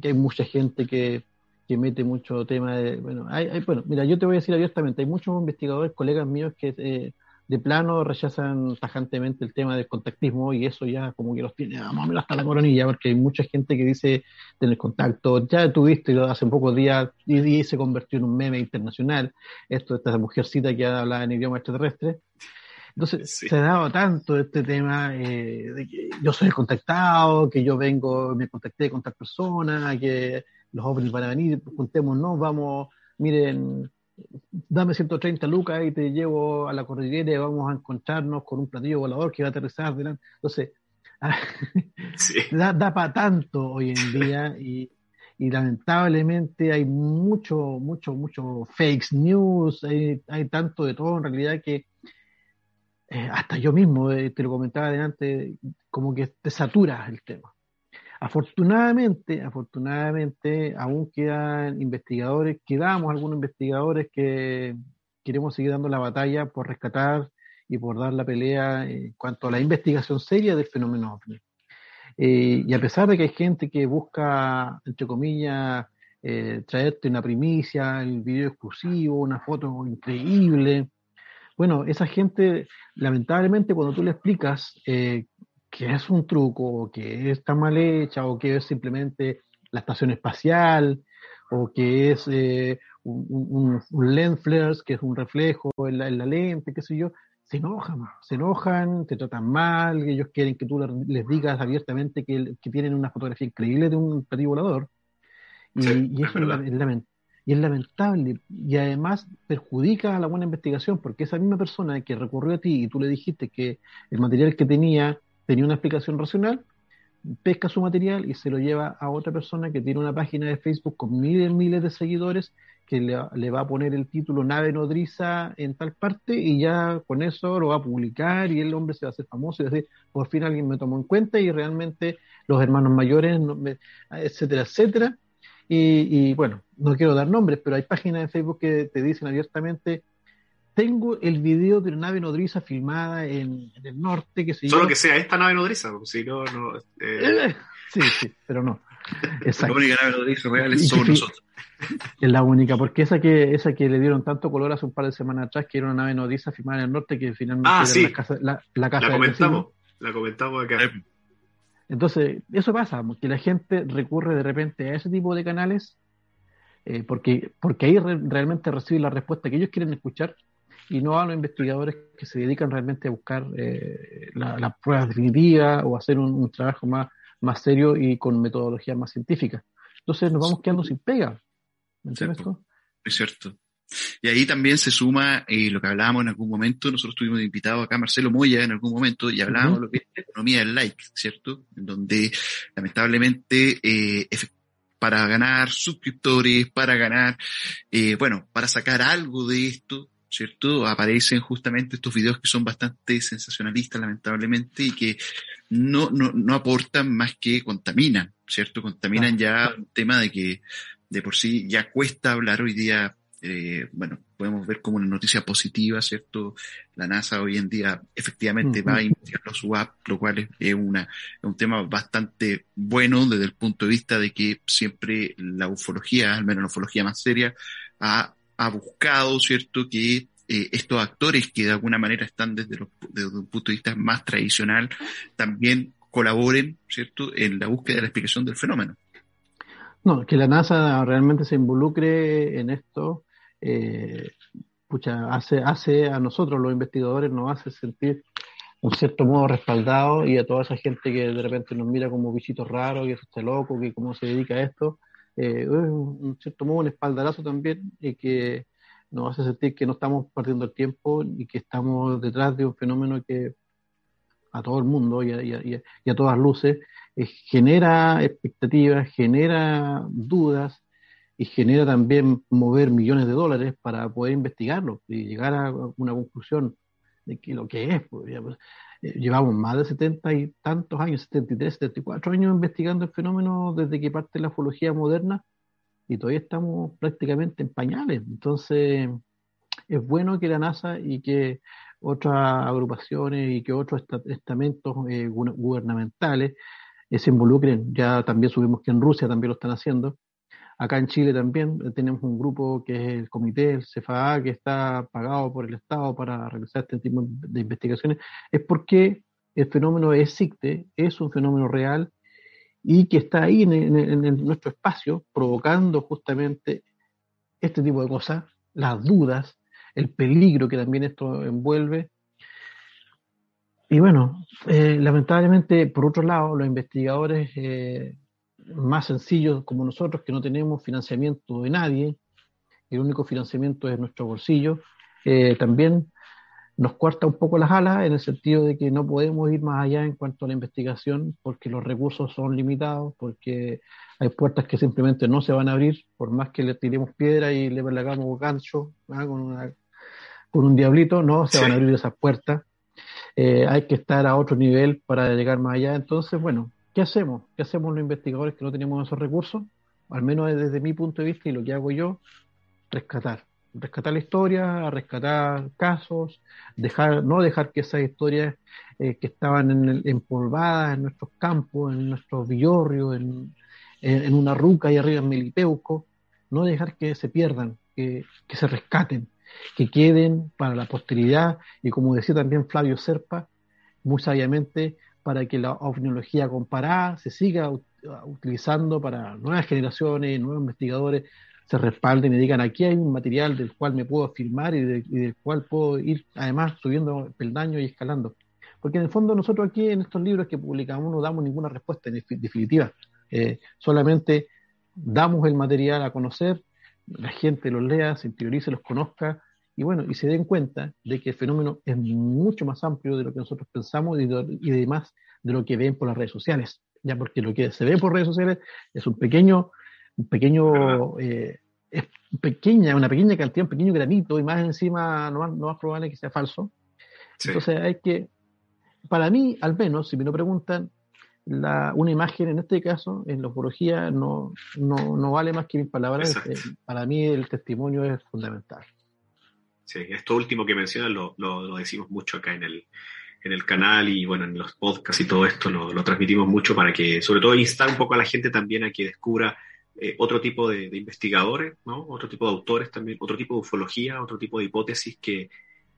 que hay mucha gente que, que mete mucho tema de, bueno, hay, bueno, mira, yo te voy a decir abiertamente, hay muchos investigadores, colegas míos que de plano rechazan tajantemente el tema del contactismo y eso ya como que los tiene hasta la coronilla, porque hay mucha gente que dice tener contacto, ya tuviste hace pocos días y, se convirtió en un meme internacional, esto esta mujercita que habla en idioma extraterrestre. Entonces, se ha dado tanto este tema eh, de que yo soy contactado, que yo vengo, me contacté con tal persona, que los jóvenes van a venir, juntémonos, vamos, miren, dame 130 lucas y te llevo a la cordillera y vamos a encontrarnos con un platillo volador que va a aterrizar delante. Entonces, da, para tanto hoy en día y, lamentablemente hay mucho, mucho, mucho fake news, hay, tanto de todo en realidad que eh, hasta yo mismo, eh, te lo comentaba adelante, como que te satura el tema. Afortunadamente, afortunadamente, aún quedan investigadores, quedamos algunos investigadores que queremos seguir dando la batalla por rescatar y por dar la pelea en cuanto a la investigación seria del fenómeno OVNI. Eh, y a pesar de que hay gente que busca, entre comillas, traerte una primicia, el video exclusivo, una foto increíble, bueno, esa gente, lamentablemente, cuando tú le explicas eh, que es un truco, que está mal hecha, o que es simplemente la estación espacial, o que es eh, un, lens flares, que es un reflejo en la, lente, qué sé yo, se enojan, se enojan, te tratan mal, ellos quieren que tú les digas abiertamente que, tienen una fotografía increíble de un platillo volador. Y, y eso es, y es lamentable y además perjudica a la buena investigación porque esa misma persona que recurrió a ti y tú le dijiste que el material que tenía tenía una explicación racional, pesca su material y se lo lleva a otra persona que tiene una página de Facebook con miles y miles de seguidores que le, va a poner el título nave nodriza en tal parte y ya con eso lo va a publicar y el hombre se va a hacer famoso y decir, por fin alguien me tomó en cuenta y realmente los hermanos mayores, etcétera, etcétera. Y, y, bueno, no quiero dar nombres, pero hay páginas de Facebook que te dicen abiertamente tengo el video de una nave nodriza filmada en, el norte que se Solo que sea esta nave nodriza, porque si no, no eh. Eh, Sí, sí, pero no. La única nave nodriza real somos nosotros. Es la única, porque esa que esa que le dieron tanto color hace un par de semanas atrás, que era una nave nodriza filmada en el norte, que finalmente ah, era sí. la casa, la, la casa la comentamos, la comentamos acá. Entonces, eso pasa, que la gente recurre de repente a ese tipo de canales, eh, porque, porque ahí realmente recibe la respuesta que ellos quieren escuchar, y no a los investigadores que se dedican realmente a buscar eh, las pruebas definitivas o hacer un, trabajo más, más serios y con metodologías más científicas. Entonces nos vamos quedando sin pega. ¿Me entiendes Es cierto. Y ahí también se suma eh, lo que hablábamos en algún momento, nosotros tuvimos invitado acá a Marcelo Moya en algún momento y hablábamos de lo que es la economía del like, ¿cierto? En donde lamentablemente eh, para ganar suscriptores, para ganar, eh, bueno, para sacar algo de esto, ¿cierto? Aparecen justamente estos videos que son bastante sensacionalistas, lamentablemente, y que no, no, no aportan más que contaminan, ¿cierto? Contaminan ya un tema de que de por sí ya cuesta hablar hoy día eh, bueno, podemos ver como una noticia positiva, ¿cierto? La NASA hoy en día efectivamente va a investigar los UAP, lo cual es, una, un tema bastante bueno desde el punto de vista de que siempre la ufología, al menos la ufología más seria, ha, ha buscado, ¿cierto?, que eh, estos actores que de alguna manera están desde, desde un punto de vista más tradicional también colaboren, ¿cierto?, en la búsqueda de la explicación del fenómeno. No, que la NASA realmente se involucre en esto eh, pucha, hace, hace a nosotros los investigadores, nos hace sentir un cierto modo respaldado y a toda esa gente que de repente nos mira como bichitos raros, que está loco, que cómo se dedica a esto, eh, es un, cierto modo un espaldarazo también y que nos hace sentir que no estamos perdiendo el tiempo y que estamos detrás de un fenómeno que a todo el mundo y a, todas luces eh, genera expectativas, genera dudas, y genera también mover millones de dólares para poder investigarlo y llegar a una conclusión de que lo que es. Pues, pues eh, llevamos más de setenta y tantos años, 73, 74 años investigando el fenómeno desde que parte la ufología moderna y todavía estamos prácticamente en pañales. Entonces, es bueno que la NASA y que otras agrupaciones y que otros estamentos eh, gubernamentales eh, se involucren. Ya también subimos que en Rusia también lo están haciendo Acá en Chile también eh, tenemos un grupo que es el comité, el CFA, que está pagado por el Estado para realizar este tipo de investigaciones. Es porque el fenómeno existe, es un fenómeno real y que está ahí en, nuestro espacio provocando justamente este tipo de cosas, las dudas, el peligro que también esto envuelve. Y bueno, eh, lamentablemente, por otro lado, los investigadores eh, más sencillos como nosotros, que no tenemos financiamiento de nadie, el único financiamiento es nuestro bolsillo, eh, también nos cuarta un poco las alas en el sentido de que no podemos ir más allá en cuanto a la investigación porque los recursos son limitados, porque hay puertas que simplemente no se van a abrir, por más que le tiremos piedra y le hagamos gancho ¿ah? con, con un diablito, no se van a abrir esas puertas. Eh, hay que estar a otro nivel para llegar más allá. Entonces, bueno, ¿Qué hacemos? ¿Qué hacemos los investigadores que no tenemos esos recursos? Al menos desde mi punto de vista y lo que hago yo, rescatar. Rescatar la historia, rescatar casos, dejar, no dejar que esas historias eh, que estaban en empolvadas en nuestros campos, en nuestros villorrios, en, una ruca ahí arriba en Melipeuco, no dejar que se pierdan, que, que se rescaten, que queden para la posteridad y como decía también Flavio Serpa, muy sabiamente, para que la oftalmología comparada se siga utilizando para nuevas generaciones, nuevos investigadores se respalden y digan aquí hay un material del cual me puedo afirmar y, del cual puedo ir además subiendo peldaños y escalando. Porque en el fondo nosotros aquí en estos libros que publicamos no damos ninguna respuesta definitiva, eh, solamente damos el material a conocer, la gente los lea, se interiorice, los conozca y bueno, y se den cuenta de que el fenómeno es mucho más amplio de lo que nosotros pensamos y, y además de lo que ven por las redes sociales, ya porque lo que se ve por redes sociales es un pequeño, un pequeño, eh, es pequeña, una pequeña cantidad, un pequeño granito y más encima no más, no más probable que sea falso. Entonces hay que, para mí al menos, si me lo preguntan, la, una imagen en este caso, en la ufología, no, no, no vale más que mis palabras. Eh, para mí el testimonio es fundamental. Sí, esto último que mencionas lo, lo, decimos mucho acá en el, en el canal y bueno, en los podcasts y todo esto lo, lo, transmitimos mucho para que, sobre todo, instar un poco a la gente también a que descubra eh, otro tipo de, de, investigadores, ¿no? Otro tipo de autores también, otro tipo de ufología, otro tipo de hipótesis que,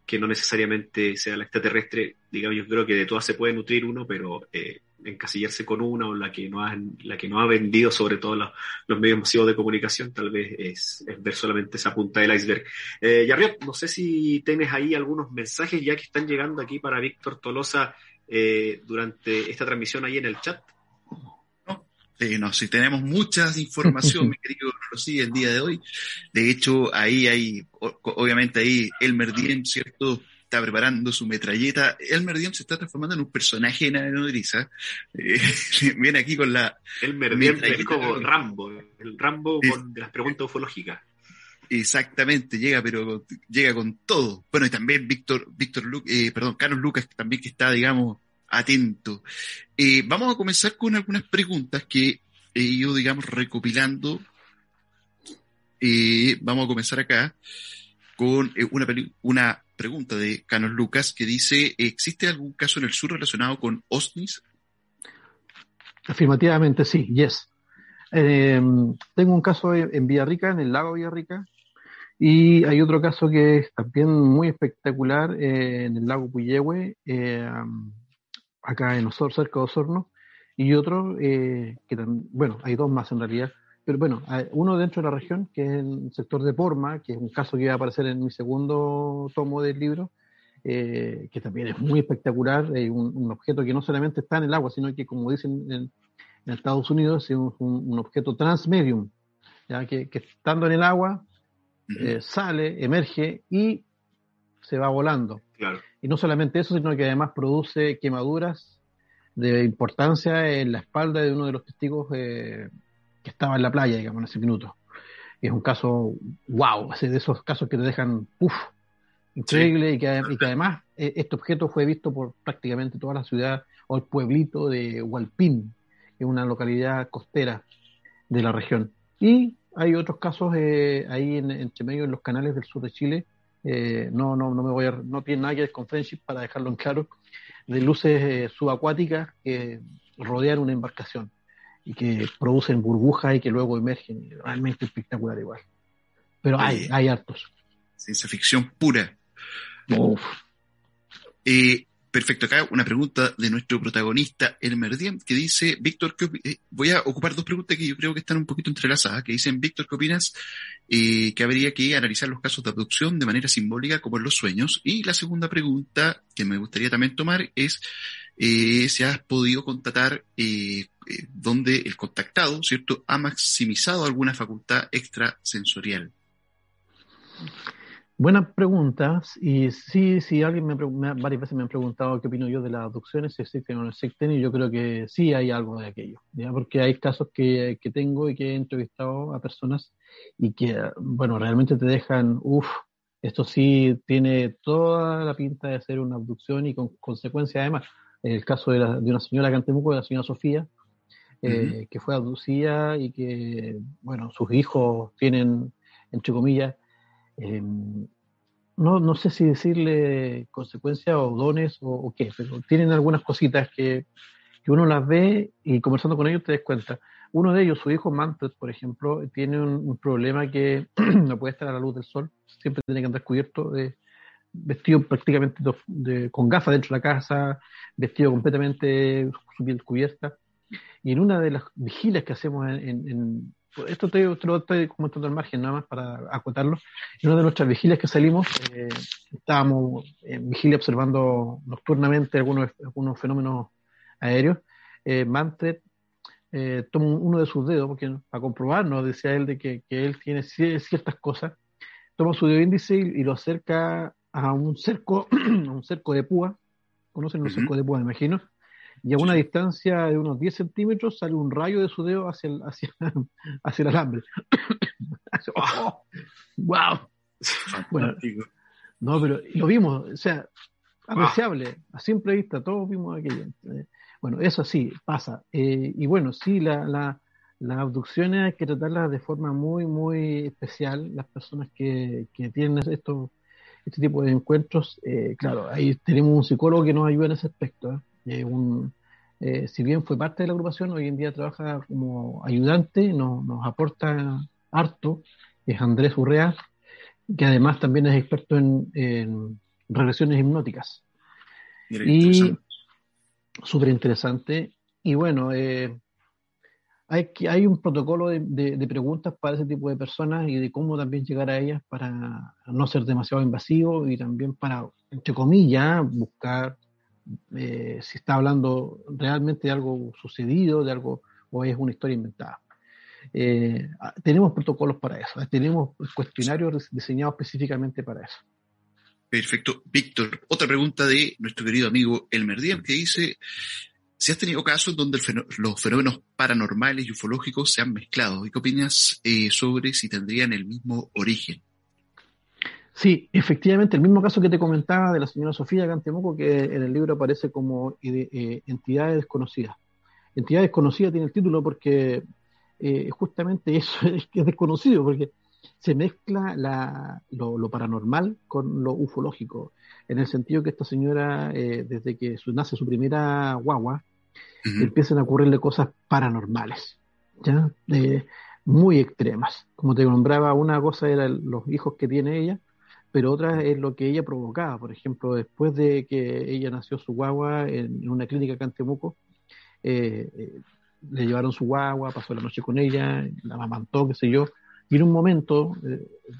que no necesariamente sea la extraterrestre, digamos, yo creo que de todas se puede nutrir uno, pero eh, encasillarse con una o la que no ha, la que no ha vendido sobre todo los, medios masivos de comunicación, tal vez es, ver solamente esa punta del iceberg. Eh, Yarriot, no sé si tienes ahí algunos mensajes ya que están llegando aquí para Víctor Tolosa eh, durante esta transmisión ahí en el chat. Sí, no, si tenemos muchas información, mi querido sigue el día de hoy. De hecho, ahí hay, obviamente ahí Elmer Diem, ¿cierto? Está preparando su metralleta. Elmer Diem se está transformando en un personaje en la Eh, viene aquí con la... Elmer Diem es como Rambo, el Rambo con las preguntas ufológicas. Exactamente, llega, pero llega con todo. Bueno, y también Víctor, Víctor, eh, perdón, Carlos Lucas, también que está, digamos, atento. Eh, vamos a comenzar con algunas preguntas que he ido, digamos, recopilando. Eh, vamos a comenzar acá con eh, una, una pregunta de Carlos Lucas que dice, ¿existe algún caso en el sur relacionado con OSNIs? Afirmativamente sí, yes. tengo un caso en Villarrica, en el lago Villarrica, y hay otro caso que es también muy espectacular en el lago Puyehue, acá en Osorno, cerca de Osorno, y otro eh, que bueno, hay dos más en realidad, pero bueno, uno dentro de la región, que es el sector de Porma, que es un caso que va a aparecer en mi segundo tomo del libro, eh, que también es muy espectacular, eh, un, objeto que no solamente está en el agua, sino que, como dicen en, Estados Unidos, es un, objeto transmedium, ¿ya? Que, estando en el agua, sale, emerge y se va volando. Y no solamente eso, sino que además produce quemaduras de importancia en la espalda de uno de los testigos eh, que estaba en la playa, digamos, en ese minuto. es un caso, wow, de esos casos que te dejan, uff, increíble, y, que, además eh, este objeto fue visto por prácticamente toda la ciudad o el pueblito de Hualpín, que es una localidad costera de la región. Y hay otros casos eh, ahí en, entre medio en los canales del sur de Chile eh, no, no, no me voy a, no tiene nada que ver con friendship para dejarlo en claro, de luces subacuáticas que rodean una embarcación y que producen burbujas y que luego emergen. Realmente espectacular igual. Pero hay, hay hartos. Ciencia ficción pura. Uf. Eh, Perfecto, acá una pregunta de nuestro protagonista, Elmer Diem, que dice, Víctor, eh, voy a ocupar dos preguntas que yo creo que están un poquito entrelazadas, que dicen, Víctor, ¿qué opinas eh, que habría que analizar los casos de abducción de manera simbólica como en los sueños? Y la segunda pregunta que me gustaría también tomar es, eh, si has podido constatar eh, donde el contactado, ¿cierto?, ha maximizado alguna facultad extrasensorial. Buenas preguntas. Y sí, sí, alguien me, varias veces me han preguntado qué opino yo de las abducciones, si existen o no existen, y yo creo que sí hay algo de aquello, ¿ya? porque hay casos que, que tengo y que he entrevistado a personas y que, bueno, realmente te dejan, uff, esto sí tiene toda la pinta de ser una abducción y con consecuencia además. El caso de, de una señora Cantemuco, de la señora Sofía, eh, que fue abducida y que, bueno, sus hijos tienen, entre comillas, Em, no, no sé si decirle consecuencias o dones o, qué, pero tienen algunas cositas que, que, uno las ve y conversando con ellos te das cuenta. Uno de ellos, su hijo Manfred, por ejemplo, tiene un, problema que no puede estar a la luz del sol, siempre tiene que andar cubierto, de, vestido prácticamente con gafas dentro de la casa, vestido completamente su cubierta. Y en una de las vigilias que hacemos en, esto te, lo estoy comentando al margen, nada más para acotarlo. En una de nuestras vigilias que salimos, eh, estábamos en vigilia observando nocturnamente algunos, algunos fenómenos aéreos. Eh, Manfred eh, toma uno de sus dedos, porque para comprobar, nos decía él de que, que, él tiene ciertas cosas, toma su dedo índice y, lo acerca a un cerco, a un cerco de púa. ¿Conocen los cercos de púa, me imagino? Y a una distancia de unos 10 centímetros sale un rayo de su dedo hacia el, hacia, hacia el alambre. ¡Wow! Bueno, no, pero lo vimos, o sea, apreciable, a simple vista, todos vimos aquello. Bueno, eso sí, pasa. Eh, y bueno, sí, la, la, las abducciones hay que tratarlas de forma muy, muy especial. Las personas que, que tienen esto, este tipo de encuentros, eh, claro, ahí tenemos un psicólogo que nos ayuda en ese aspecto. ¿eh? Eh, un, eh, si bien fue parte de la agrupación, hoy en día trabaja como ayudante, nos, nos aporta harto, es Andrés Urrea, que además también es experto en, regresiones hipnóticas. y súper interesante. Y bueno, eh, hay, hay un protocolo de, de, preguntas para ese tipo de personas y de cómo también llegar a ellas para no ser demasiado invasivo y también para, entre comillas, buscar eh, si está hablando realmente de algo sucedido, de algo, o es una historia inventada. Eh, ah, tenemos protocolos para eso, tenemos cuestionarios diseñados específicamente para eso. Perfecto. Víctor, otra pregunta de nuestro querido amigo Elmer Díaz que dice, si has tenido casos donde los fenómenos paranormales y ufológicos se han mezclado, ¿y qué opinas eh, sobre si tendrían el mismo origen? Sí, efectivamente, el mismo caso que te comentaba de la señora Sofía Cantemoco, que en el libro aparece como eh, entidades desconocidas. Entidad desconocida tiene el título porque eh, justamente eso es que es desconocido, porque se mezcla lo, paranormal con lo ufológico, en el sentido que esta señora, eh, desde que nace su primera guagua, empiezan a ocurrirle cosas paranormales, ¿ya? muy extremas. Como te nombraba, una cosa eran los hijos que tiene ella, pero otra es lo que ella provocaba. Por ejemplo, después de que ella nació su guagua en, una clínica acá en Temuco, eh, eh, le llevaron su guagua, pasó la noche con ella, la amamantó, qué sé yo, y en un momento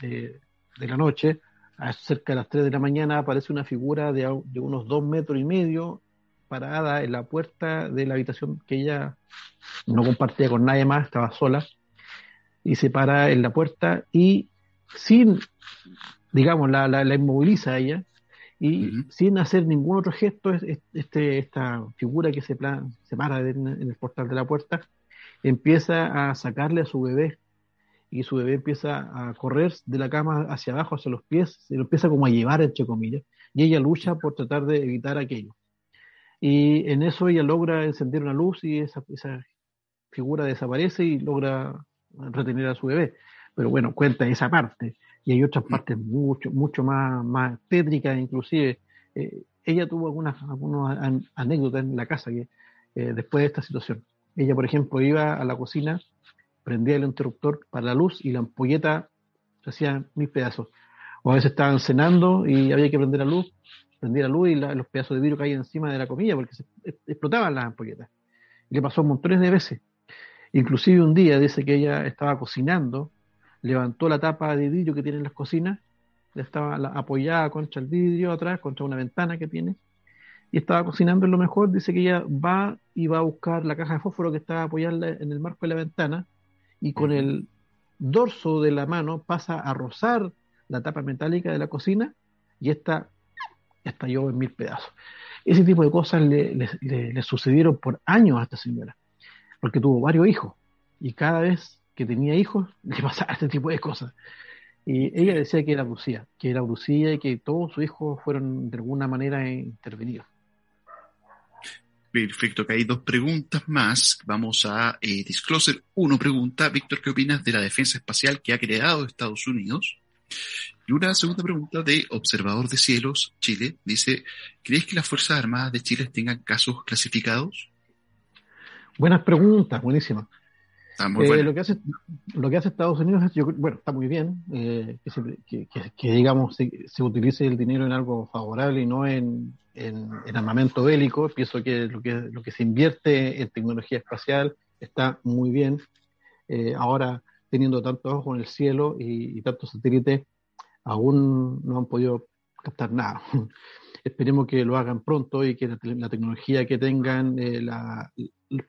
de, la noche, a cerca de las 3 de la mañana, aparece una figura de, de unos dos metros y medio parada en la puerta de la habitación que ella no compartía con nadie más, estaba sola, y se para en la puerta y sin digamos, la, la, inmoviliza a ella y sin hacer ningún otro gesto, este, esta figura que se, plan, se para en, el portal de la puerta empieza a sacarle a su bebé y su bebé empieza a correr de la cama hacia abajo, hacia los pies, se lo empieza como a llevar, entre comillas, y ella lucha por tratar de evitar aquello. Y en eso ella logra encender una luz y esa, esa figura desaparece y logra retener a su bebé. Pero bueno, cuenta esa parte y hay otras partes mucho, mucho más, más tétricas inclusive. Eh, ella tuvo algunas, algunas anécdotas en la casa que, eh, después de esta situación. Ella, por ejemplo, iba a la cocina, prendía el interruptor para la luz y la ampolleta se hacía mil pedazos. O a veces estaban cenando y había que prender la luz, prendía la luz y los pedazos de vidrio caían encima de la comida porque se explotaban las ampolletas. Y le pasó montones de veces. Inclusive un día dice que ella estaba cocinando levantó la tapa de vidrio que tiene en las cocinas, estaba apoyada contra el vidrio atrás, contra una ventana que tiene, y estaba cocinando en lo mejor, dice que ella va y va a buscar la caja de fósforo que estaba apoyada en el marco de la ventana, y con el dorso de la mano pasa a rozar la tapa metálica de la cocina, y esta estalló en mil pedazos. Ese tipo de cosas le, le sucedieron por años a esta señora, porque tuvo varios hijos, y cada vez que tenía hijos, le pasaba este tipo de cosas. Y ella decía que era abducida, que era abducida y que todos sus hijos fueron de alguna manera intervenidos. Perfecto, que hay dos preguntas más. Vamos a eh, Discloser. Uno pregunta, Víctor, ¿qué opinas de la defensa espacial que ha creado Estados Unidos? Y una segunda pregunta de Observador de Cielos, Chile. Dice, ¿crees que las Fuerzas Armadas de Chile tengan casos clasificados? Buenas preguntas, buenísimas. Eh, lo, que hace, lo que hace Estados Unidos es, bueno, está muy bien eh, que, digamos, se, utilice el dinero en algo favorable y no en, armamento bélico. Pienso que lo, que lo que se invierte en tecnología espacial está muy bien. Eh, ahora, teniendo tantos ojos en el cielo y, y tantos satélites, aún no han podido captar nada. Esperemos que lo hagan pronto y que la, tecnología que tengan la,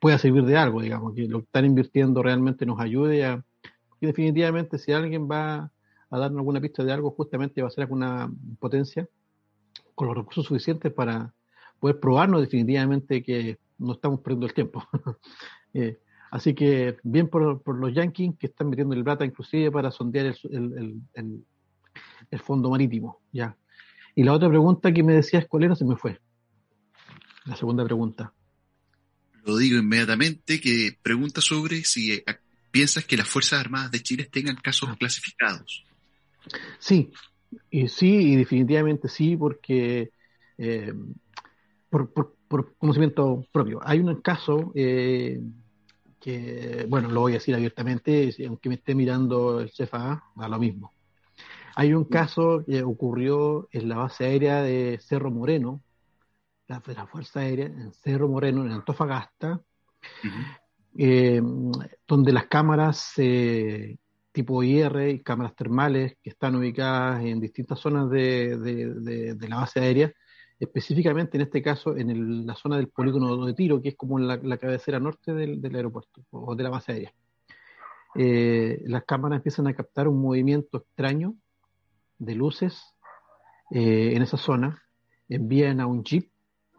pueda servir de algo, digamos, que lo que están invirtiendo realmente nos ayude a... Y definitivamente si alguien va a darnos alguna pista de algo, justamente va a ser alguna potencia con los recursos suficientes para poder probarnos definitivamente que no estamos perdiendo el tiempo. Eh, así que bien por, los yankees que están metiendo el plata inclusive para sondear el, el, fondo marítimo. ya Y la otra pregunta que me decías cuál era se me fue. La segunda pregunta lo digo inmediatamente, que pregunta sobre si eh, piensas que las Fuerzas Armadas de Chile tengan casos ah. clasificados. Sí, y sí, y definitivamente sí, porque eh, por, conocimiento propio. Hay un caso eh, que, bueno, lo voy a decir abiertamente, aunque me esté mirando el CFA, da lo mismo. Hay un caso que ocurrió en la base aérea de Cerro Moreno, la, la Fuerza Aérea en Cerro Moreno, en Antofagasta, eh, donde las cámaras eh, tipo IR y cámaras termales que están ubicadas en distintas zonas de, la base aérea específicamente en este caso en la zona del polígono de tiro, que es como la, cabecera norte del, aeropuerto o de la base aérea. Eh, las cámaras empiezan a captar un movimiento extraño de luces eh, en esa zona, envían a un jeep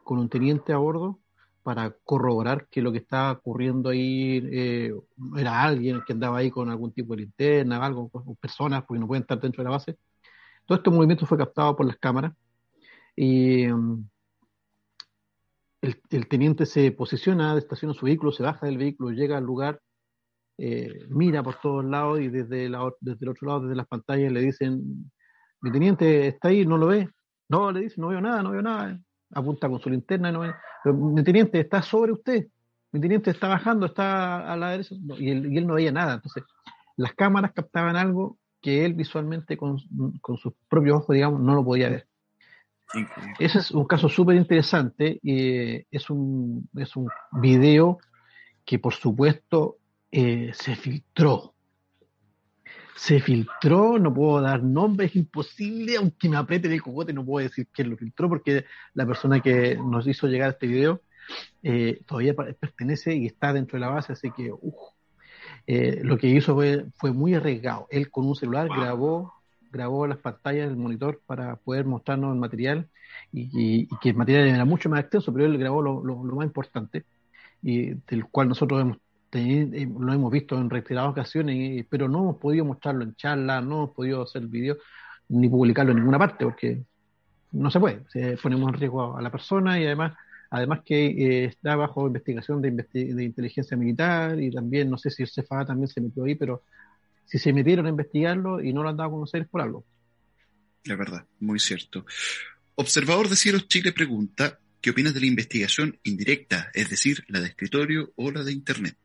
con un teniente a bordo para corroborar que lo que estaba ocurriendo ahí eh, era alguien que andaba ahí con algún tipo de linterna, algo, personas, porque no pueden estar dentro de la base. Todo este movimiento fue captado por las cámaras y mm, el, teniente se posiciona, estaciona su vehículo, se baja del vehículo, llega al lugar, eh, mira por todos lados y desde, desde el otro lado, desde las pantallas, le dicen, mi teniente está ahí, no lo ve. No, le dice, no veo nada, no veo nada. Apunta con su linterna, no ve. mi teniente está sobre usted, mi teniente está bajando, está a la derecha, y, él, y él no veía nada. Entonces, las cámaras captaban algo que él visualmente con, con sus propios ojos, digamos, no lo podía ver. Ese es un caso súper interesante y es un, es un video que por supuesto eh, se filtró. Se filtró, no puedo dar nombre, es imposible, aunque me apriete el cogote, no puedo decir quién lo filtró, porque la persona que nos hizo llegar este video eh, todavía pertenece y está dentro de la base, así que eh, lo que hizo fue, fue muy arriesgado. Él con un celular grabó grabó las pantallas del monitor para poder mostrarnos el material y, que el material era mucho más extenso, pero él grabó lo, más importante y del cual nosotros hemos lo hemos visto en reiteradas ocasiones, pero no hemos podido mostrarlo en charla, no hemos podido hacer video ni publicarlo en ninguna parte porque no se puede, ponemos en riesgo a la persona y además además que eh, está bajo investigación de, de, inteligencia militar y también no sé si el CFA también se metió ahí, pero si se metieron a investigarlo y no lo han dado a conocer por algo. La verdad, muy cierto. Observador de Cielos Chile pregunta, ¿qué opinas de la investigación indirecta, es decir, la de escritorio o la de Internet?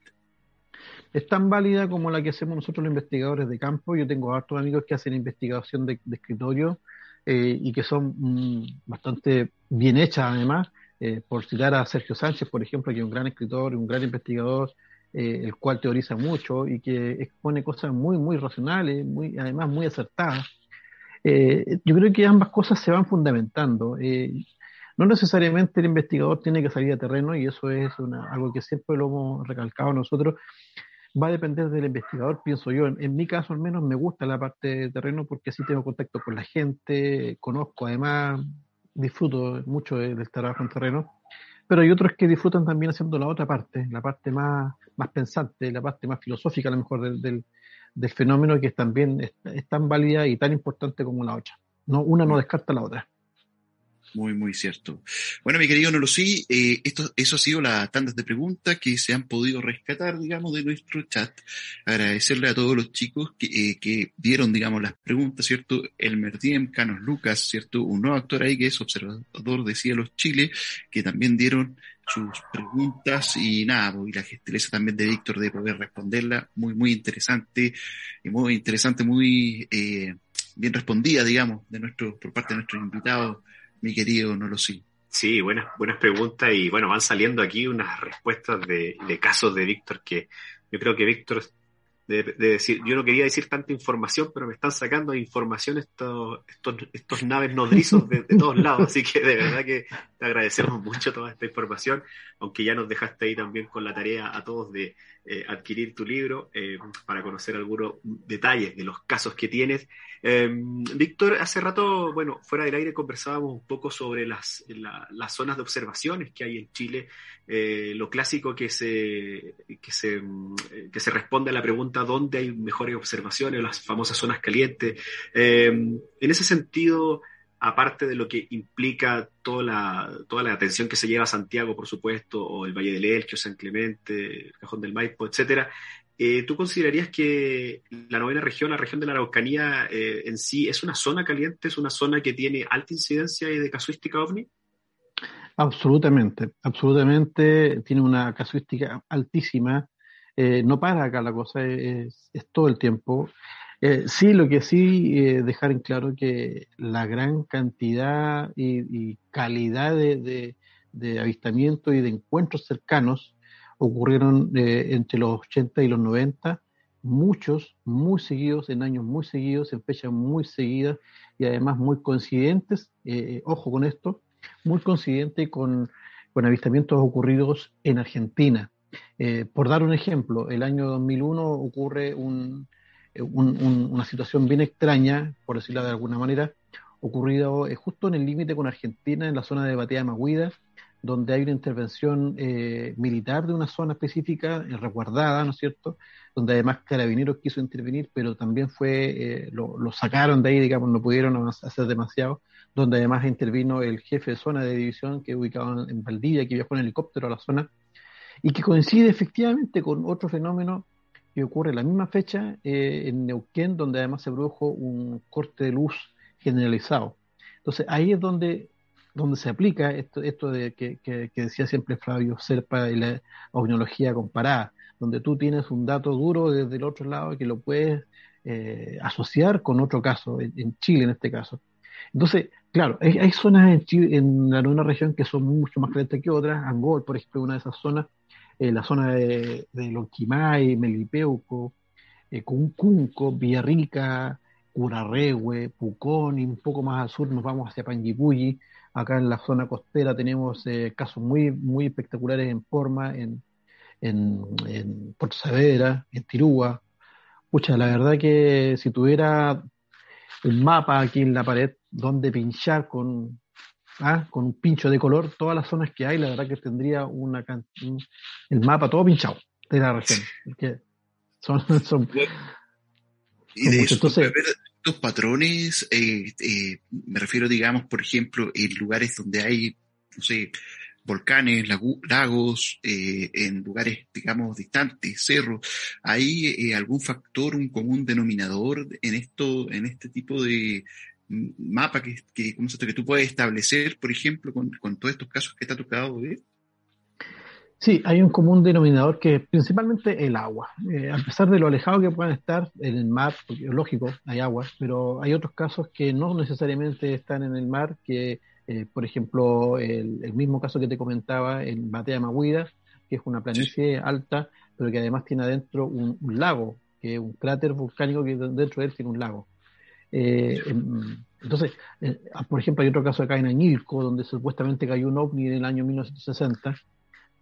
Es tan válida como la que hacemos nosotros los investigadores de campo. Yo tengo hartos amigos que hacen investigación de, escritorio eh, y que son mm, bastante bien hechas además. Eh, por citar a Sergio Sánchez, por ejemplo, que es un gran escritor, un gran investigador, eh, el cual teoriza mucho y que expone cosas muy, muy racionales, muy, además muy acertadas. Yo creo que ambas cosas se van fundamentando. No necesariamente el investigador tiene que salir a terreno y eso es algo que siempre lo hemos recalcado nosotros. Va a depender del investigador, pienso yo. En, mi caso, al menos, me gusta la parte de terreno porque así tengo contacto con la gente, conozco, además, disfruto mucho del trabajo en terreno pero hay otros que disfrutan también haciendo la otra parte, la parte más, más pensante, la parte más filosófica a lo mejor del, del, fenómeno, que es también es, tan válida y tan importante como la otra. No, una no descarta la otra. Muy, muy cierto. Bueno, mi querido Nolosí, eh, esto, eso ha sido las tandas de preguntas que se han podido rescatar, digamos, de nuestro chat. Agradecerle a todos los chicos que, eh, que dieron, digamos, las preguntas, ¿cierto? Elmer Diem, Canos Lucas, ¿cierto? Un nuevo actor ahí que es observador de Cielos Chile, que también dieron sus preguntas y nada, pues, y la gestileza también de Víctor de poder responderla, muy, muy interesante, muy interesante, muy eh, bien respondida, digamos, de nuestro, por parte de nuestros invitados mi querido no lo sé. Sí, buenas, buenas preguntas y bueno, van saliendo aquí unas respuestas de, de casos de Víctor que yo creo que Víctor de, decir, yo no quería decir tanta información, pero me están sacando información estos, estos, estos naves nodrizos de, todos lados, así que de verdad que te agradecemos mucho toda esta información, aunque ya nos dejaste ahí también con la tarea a todos de eh, adquirir tu libro eh, para conocer algunos detalles de los casos que tienes. Em, Víctor, hace rato, bueno, fuera del aire conversábamos un poco sobre las, las zonas de observaciones que hay en Chile, eh, lo clásico que se, que, se, que se responde a la pregunta dónde hay mejores observaciones, las famosas zonas calientes. Em, en ese sentido, aparte de lo que implica toda la, toda la atención que se lleva a Santiago, por supuesto, o el Valle del Elqui, San Clemente, Cajón del Maipo, etcétera, eh, ¿tú considerarías que la novena región, la región de la Araucanía eh, en sí, es una zona caliente, es una zona que tiene alta incidencia de casuística ovni? Absolutamente, absolutamente, tiene una casuística altísima, eh, no para acá la cosa, es todo el tiempo. Eh, sí, lo que sí eh, dejar en claro que la gran cantidad y, calidad de, de, avistamientos y de encuentros cercanos ocurrieron eh, entre los 80 y los 90, muchos muy seguidos, en años muy seguidos, en fechas muy seguidas y además muy coincidentes, ojo con esto, muy coincidente con, con avistamientos ocurridos en Argentina. Eh, por dar un ejemplo, el año 2001 ocurre un, una situación bien extraña, por decirlo de alguna manera, ocurrido eh, justo en el límite con Argentina, en la zona de Batea Maguida, donde hay una intervención eh, militar de una zona específica, eh, resguardada, ¿no es cierto? Donde además Carabineros quiso intervenir, pero también fue, lo, sacaron de ahí, digamos, no pudieron hacer demasiado, donde además intervino el jefe de zona de división que ubicado en Valdivia, que viajó en helicóptero a la zona, y que coincide efectivamente con otro fenómeno que ocurre la misma fecha en Neuquén, donde además se produjo un corte de luz generalizado. Entonces ahí es donde, donde se aplica esto, esto de que, que, decía siempre Flavio Serpa y la opnología comparada, donde tú tienes un dato duro desde el otro lado que lo puedes eh, asociar con otro caso, en, Chile en este caso. Entonces, claro, hay, zonas en, Chile, en la región que son mucho más calientes que otras. Angol, por ejemplo, una de esas zonas, eh, la zona de, de Lonquimay, Melipeuco, eh, Cuncunco, Villarrica, Curarrehue, Pucón y un poco más al sur nos vamos hacia Panguipulli. Acá en la zona costera tenemos eh, casos muy, muy espectaculares en Forma, en, en, en Puerto Saavedra, en Tirúa. Pucha, la verdad que si tuviera un mapa aquí en la pared donde pinchar con, ah, con un pincho de color todas las zonas que hay, la verdad que tendría una el mapa todo pinchado de la región. son, son, y de estos, patrones, eh, eh, me refiero, digamos, por ejemplo, en lugares donde hay, no sé, volcanes, lagos, eh, en lugares, digamos, distantes, cerros, ¿hay algún factor, un común denominador en esto, en este tipo de mapa que, que, que tú puedes establecer, por ejemplo, con, con todos estos casos que te ha tocado ver? Sí, hay un común denominador que es principalmente el agua. Eh, a pesar de lo alejado que puedan estar en el mar, porque lógico, hay agua, pero hay otros casos que no necesariamente están en el mar, que eh, por ejemplo el, mismo caso que te comentaba en Batea Maguida, que es una planicie alta, pero que además tiene adentro un, lago, que es un cráter volcánico que dentro de él tiene un lago. Eh, entonces, por ejemplo, hay otro caso acá en Añilco, donde supuestamente cayó un ovni en el año 1960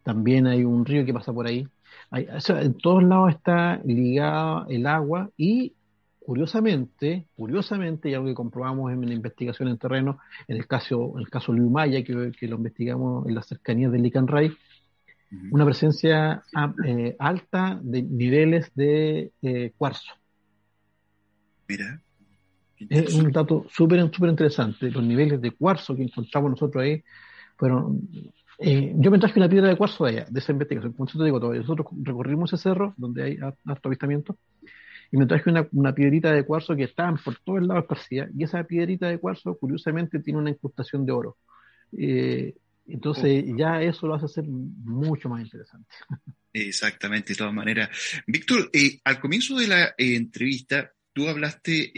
también hay un río que pasa por ahí. en todos lados está ligado el agua y curiosamente, curiosamente, y algo que comprobamos en la investigación en terreno, en el caso, en el caso Liumaya, que, que lo investigamos en las cercanías de Licanray, una presencia eh, alta de niveles de eh, cuarzo. Mira. Es un dato súper súper interesante. Los niveles de cuarzo que encontramos nosotros ahí fueron eh, yo me traje una piedra de cuarzo de allá, de esa investigación. Como te digo, nosotros recorrimos ese cerro donde hay harto avistamiento y me traje una, una piedrita de cuarzo que estaban por todos lados esparcida y esa piedrita de cuarzo, curiosamente, tiene una incrustación de oro. Eh, entonces, ya eso lo hace ser mucho más interesante. Exactamente, de todas maneras. Víctor, eh, al comienzo de la entrevista, tú hablaste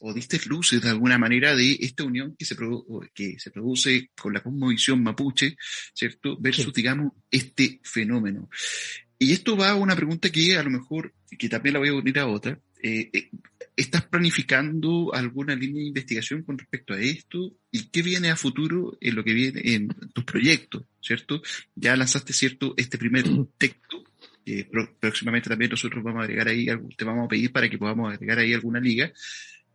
o diste luces de alguna manera de esta unión que se, que se produce con la cosmovisión mapuche, ¿cierto? Versus, digamos, este fenómeno. Y esto va a una pregunta que a lo mejor, que también la voy a unir a otra. Eh, eh, ¿Estás planificando alguna línea de investigación con respecto a esto? ¿Y qué viene a futuro en lo que viene en tus proyectos, ¿cierto? Ya lanzaste, ¿cierto?, este primer texto próximamente también nosotros vamos a agregar ahí, te vamos a pedir para que podamos agregar ahí alguna liga,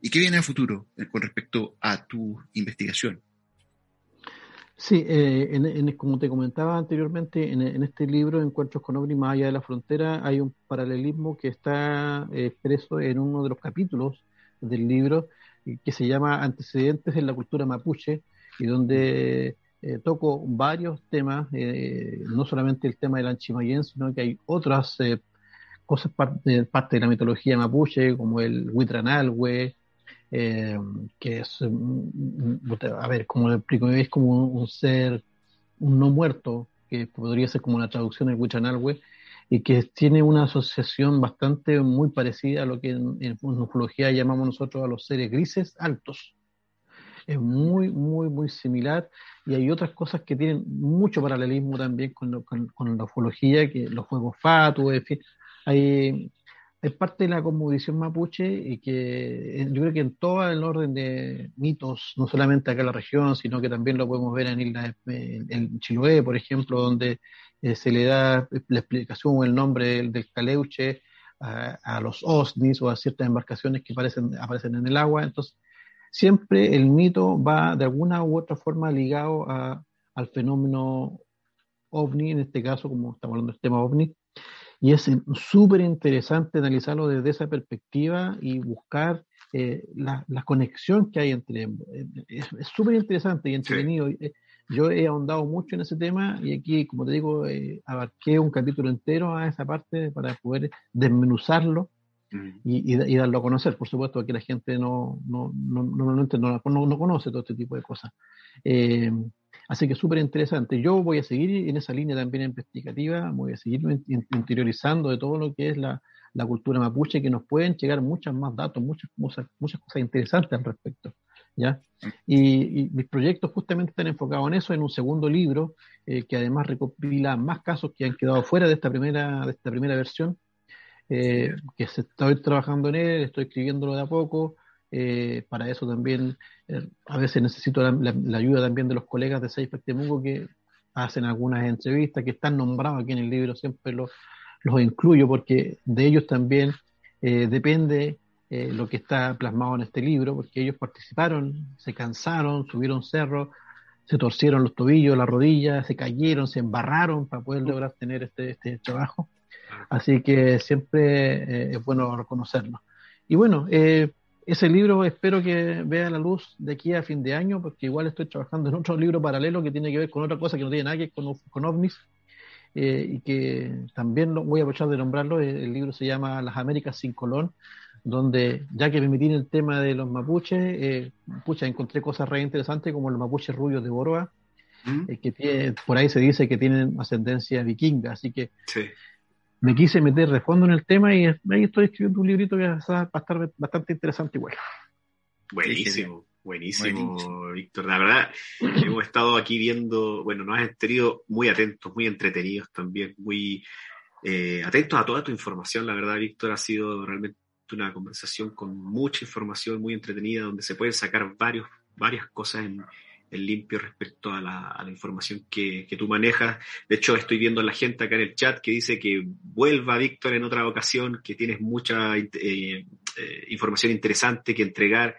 ¿Y qué viene a futuro eh, con respecto a tu investigación? Sí, eh, como te comentaba anteriormente, en, este libro, Encuentros con Ogni más allá de la frontera, hay un paralelismo que está eh, expreso en uno de los capítulos del libro que se llama Antecedentes en la cultura mapuche y donde toco varios temas, no solamente el tema del anchimayén, sino que hay otras cosas parte, de la mitología mapuche, como el huitranalwe, eh, que es, mm, a ver, como lo explico, es como un, ser, un no muerto, que podría ser como una traducción del Huichanalwe, y que tiene una asociación bastante muy parecida a lo que en, en ufología llamamos nosotros a los seres grises altos. Es muy, muy, muy similar y hay otras cosas que tienen mucho paralelismo también con, con, la ufología, que los juegos fatu, en fin, hay, es parte de la cosmovisión mapuche y que eh, yo creo que en todo el orden de mitos, no solamente acá en la región, sino que también lo podemos ver en, Isla, en Chiloé, por ejemplo, donde eh, se le da la explicación o el nombre del, caleuche a, los osnis o a ciertas embarcaciones que aparecen, aparecen en el agua. Entonces, siempre el mito va de alguna u otra forma ligado al fenómeno ovni, en este caso, como estamos hablando del tema ovni, y es súper interesante analizarlo desde esa perspectiva y buscar eh, la, conexión que hay entre eh, Es súper interesante y entretenido. Eh, yo he ahondado mucho en ese tema y aquí, como te digo, abarqué un capítulo entero a esa parte para poder desmenuzarlo mm. y, darlo a conocer. Por supuesto que la gente no, no, no, no, no, conoce todo este tipo de cosas. Así que súper interesante. Yo voy a seguir en esa línea también investigativa, voy a seguir interiorizando de todo lo que es la, cultura mapuche, que nos pueden llegar muchos más datos, muchas cosas, muchas cosas interesantes al respecto. ¿ya? Y, mis proyectos justamente están enfocados en eso, en un segundo libro, eh, que además recopila más casos que han quedado fuera de esta primera, de esta primera versión, eh, que se, estoy trabajando en él, estoy escribiéndolo de a poco, eh, para eso también eh, a veces necesito la, ayuda también de los colegas de Seis Temuco que hacen algunas entrevistas que están nombrados aquí en el libro, siempre los, los incluyo porque de ellos también eh, depende lo que está plasmado en este libro, porque ellos participaron, se cansaron, subieron cerros, se torcieron los tobillos, las rodillas, se cayeron, se embarraron para poder lograr tener este, este trabajo. Así que siempre es bueno reconocerlo. Y bueno, eh, ese libro espero que vea la luz de aquí a fin de año, porque igual estoy trabajando en otro libro paralelo que tiene que ver con otra cosa que no tiene nada que ver con, con ovnis, eh, y que también lo, voy a aprovechar de nombrarlo. El, libro se llama Las Américas sin Colón, donde ya que me metí en el tema de los mapuches, eh, pucha, encontré cosas re interesantes como los mapuches rubios de Boroa, ¿Mm? eh, que por ahí se dice que tienen ascendencia vikinga, así que sí me quise meter de fondo en el tema y ahí estoy escribiendo un librito que va a estar bastante interesante igual. Buenísimo, buenísimo, Víctor. La verdad, hemos estado aquí viendo, bueno, nos has tenido muy atentos, muy entretenidos también, muy eh, atentos a toda tu información. La verdad, Víctor, ha sido realmente una conversación con mucha información, muy entretenida, donde se pueden sacar varios, varias cosas en, el limpio respecto a la, información que, tú manejas. De hecho, estoy viendo a la gente acá en el chat que dice que vuelva Víctor en otra ocasión, que tienes mucha eh, eh, información interesante que entregar.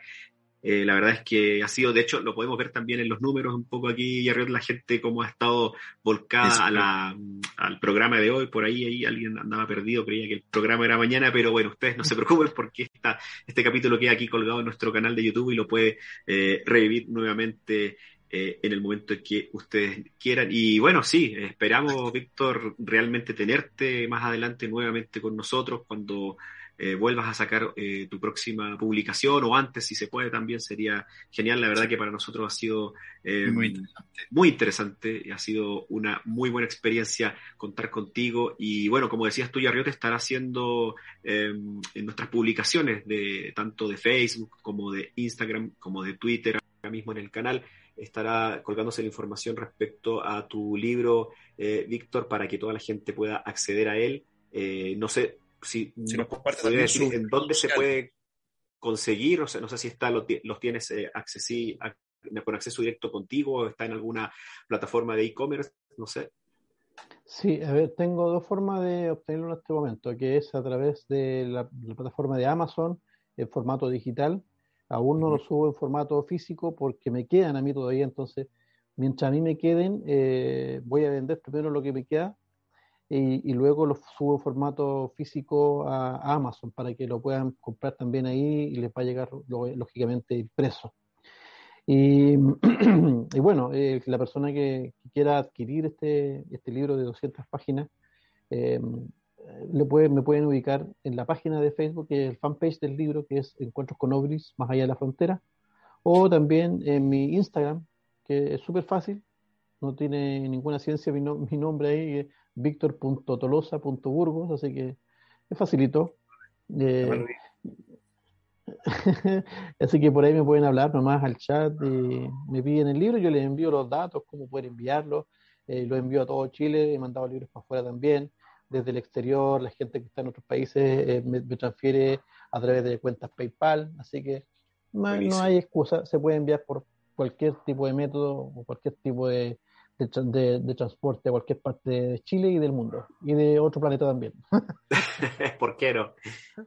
Eh, la verdad es que ha sido, de hecho, lo podemos ver también en los números un poco aquí y arriba la gente cómo ha estado volcada a la, al programa de hoy. Por ahí, ahí alguien andaba perdido, creía que el programa era mañana, pero bueno, ustedes no se preocupen porque esta, este capítulo queda aquí colgado en nuestro canal de YouTube y lo puede eh, revivir nuevamente eh, en el momento en que ustedes quieran. Y bueno, sí, esperamos, Víctor, realmente tenerte más adelante nuevamente con nosotros cuando eh, vuelvas a sacar eh, tu próxima publicación o antes, si se puede, también sería genial. La verdad que para nosotros ha sido eh, muy, interesante. muy interesante y ha sido una muy buena experiencia contar contigo. Y bueno, como decías tú, te estará haciendo em, en nuestras publicaciones de tanto de Facebook como de Instagram, como de Twitter, ahora mismo en el canal estará colgándose la información respecto a tu libro, Víctor, para que toda la gente pueda acceder a él. no sé, si, nos decir en dónde se puede conseguir, o sea, no sé si está, los, tienes eh, con acceso directo contigo o está en alguna plataforma de e-commerce, no sé. Sí, a ver, tengo dos formas de obtenerlo en este momento, que es a través de la, plataforma de Amazon en formato digital. Aún no lo subo en formato físico porque me quedan a mí todavía, entonces mientras a mí me queden, eh, voy a vender primero lo que me queda y, luego lo subo en formato físico a, Amazon para que lo puedan comprar también ahí y les va a llegar lógicamente impreso. Y, bueno, eh, la persona que, quiera adquirir este, este libro de 200 páginas, eh, me pueden ubicar en la página de Facebook, que es el fanpage del libro, que es Encuentros con Obris más allá de la frontera, o también en mi Instagram, que es súper fácil, no tiene ninguna ciencia mi, mi nombre ahí, víctor.tolosa.burgos, así que es facilito. Eh, así que por ahí me pueden hablar nomás al chat y me piden el libro, yo les envío los datos, cómo pueden enviarlo, eh, lo envío a todo Chile, he mandado libros para afuera también, desde el exterior, la gente que está en otros países eh, me, transfiere a través de cuentas PayPal, así que no, hay excusa, se puede enviar por cualquier tipo de método o cualquier tipo de, de, transporte a cualquier parte de Chile y del mundo y de otro planeta también. ¿Por qué no?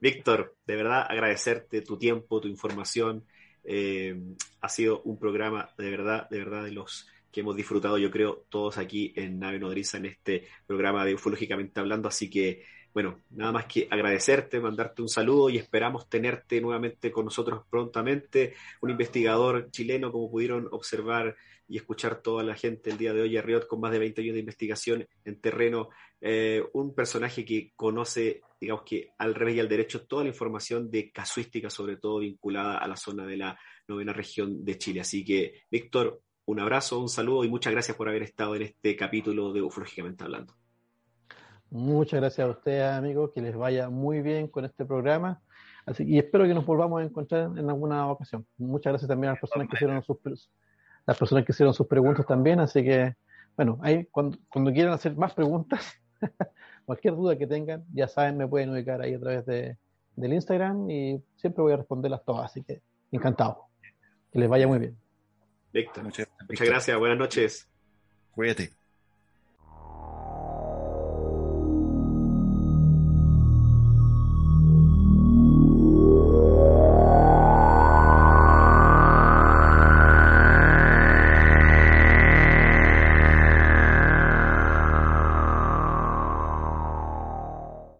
Víctor, de verdad agradecerte tu tiempo, tu información. Eh, ha sido un programa de verdad, de verdad de los que hemos disfrutado, yo creo, todos aquí en Nave Nodriza en este programa de Ufológicamente Hablando. Así que, bueno, nada más que agradecerte, mandarte un saludo y esperamos tenerte nuevamente con nosotros prontamente. Un investigador chileno, como pudieron observar y escuchar toda la gente el día de hoy, a Riot, con más de 20 años de investigación en terreno, eh, un personaje que conoce, digamos que al revés y al derecho, toda la información de casuística, sobre todo vinculada a la zona de la novena región de Chile. Así que, Víctor, un abrazo, un saludo y muchas gracias por haber estado en este capítulo de Ufológicamente Hablando. Muchas gracias a ustedes, amigos, que les vaya muy bien con este programa. Así, y espero que nos volvamos a encontrar en alguna ocasión. Muchas gracias también a las personas que hicieron sus, las personas que hicieron sus preguntas también. Así que, bueno, ahí cuando, cuando quieran hacer más preguntas, cualquier duda que tengan, ya saben, me pueden ubicar ahí a través de, del Instagram y siempre voy a responderlas todas. Así que, encantado. Que les vaya muy bien. Víctor, muchas, muchas gracias. Buenas noches. Cuídate.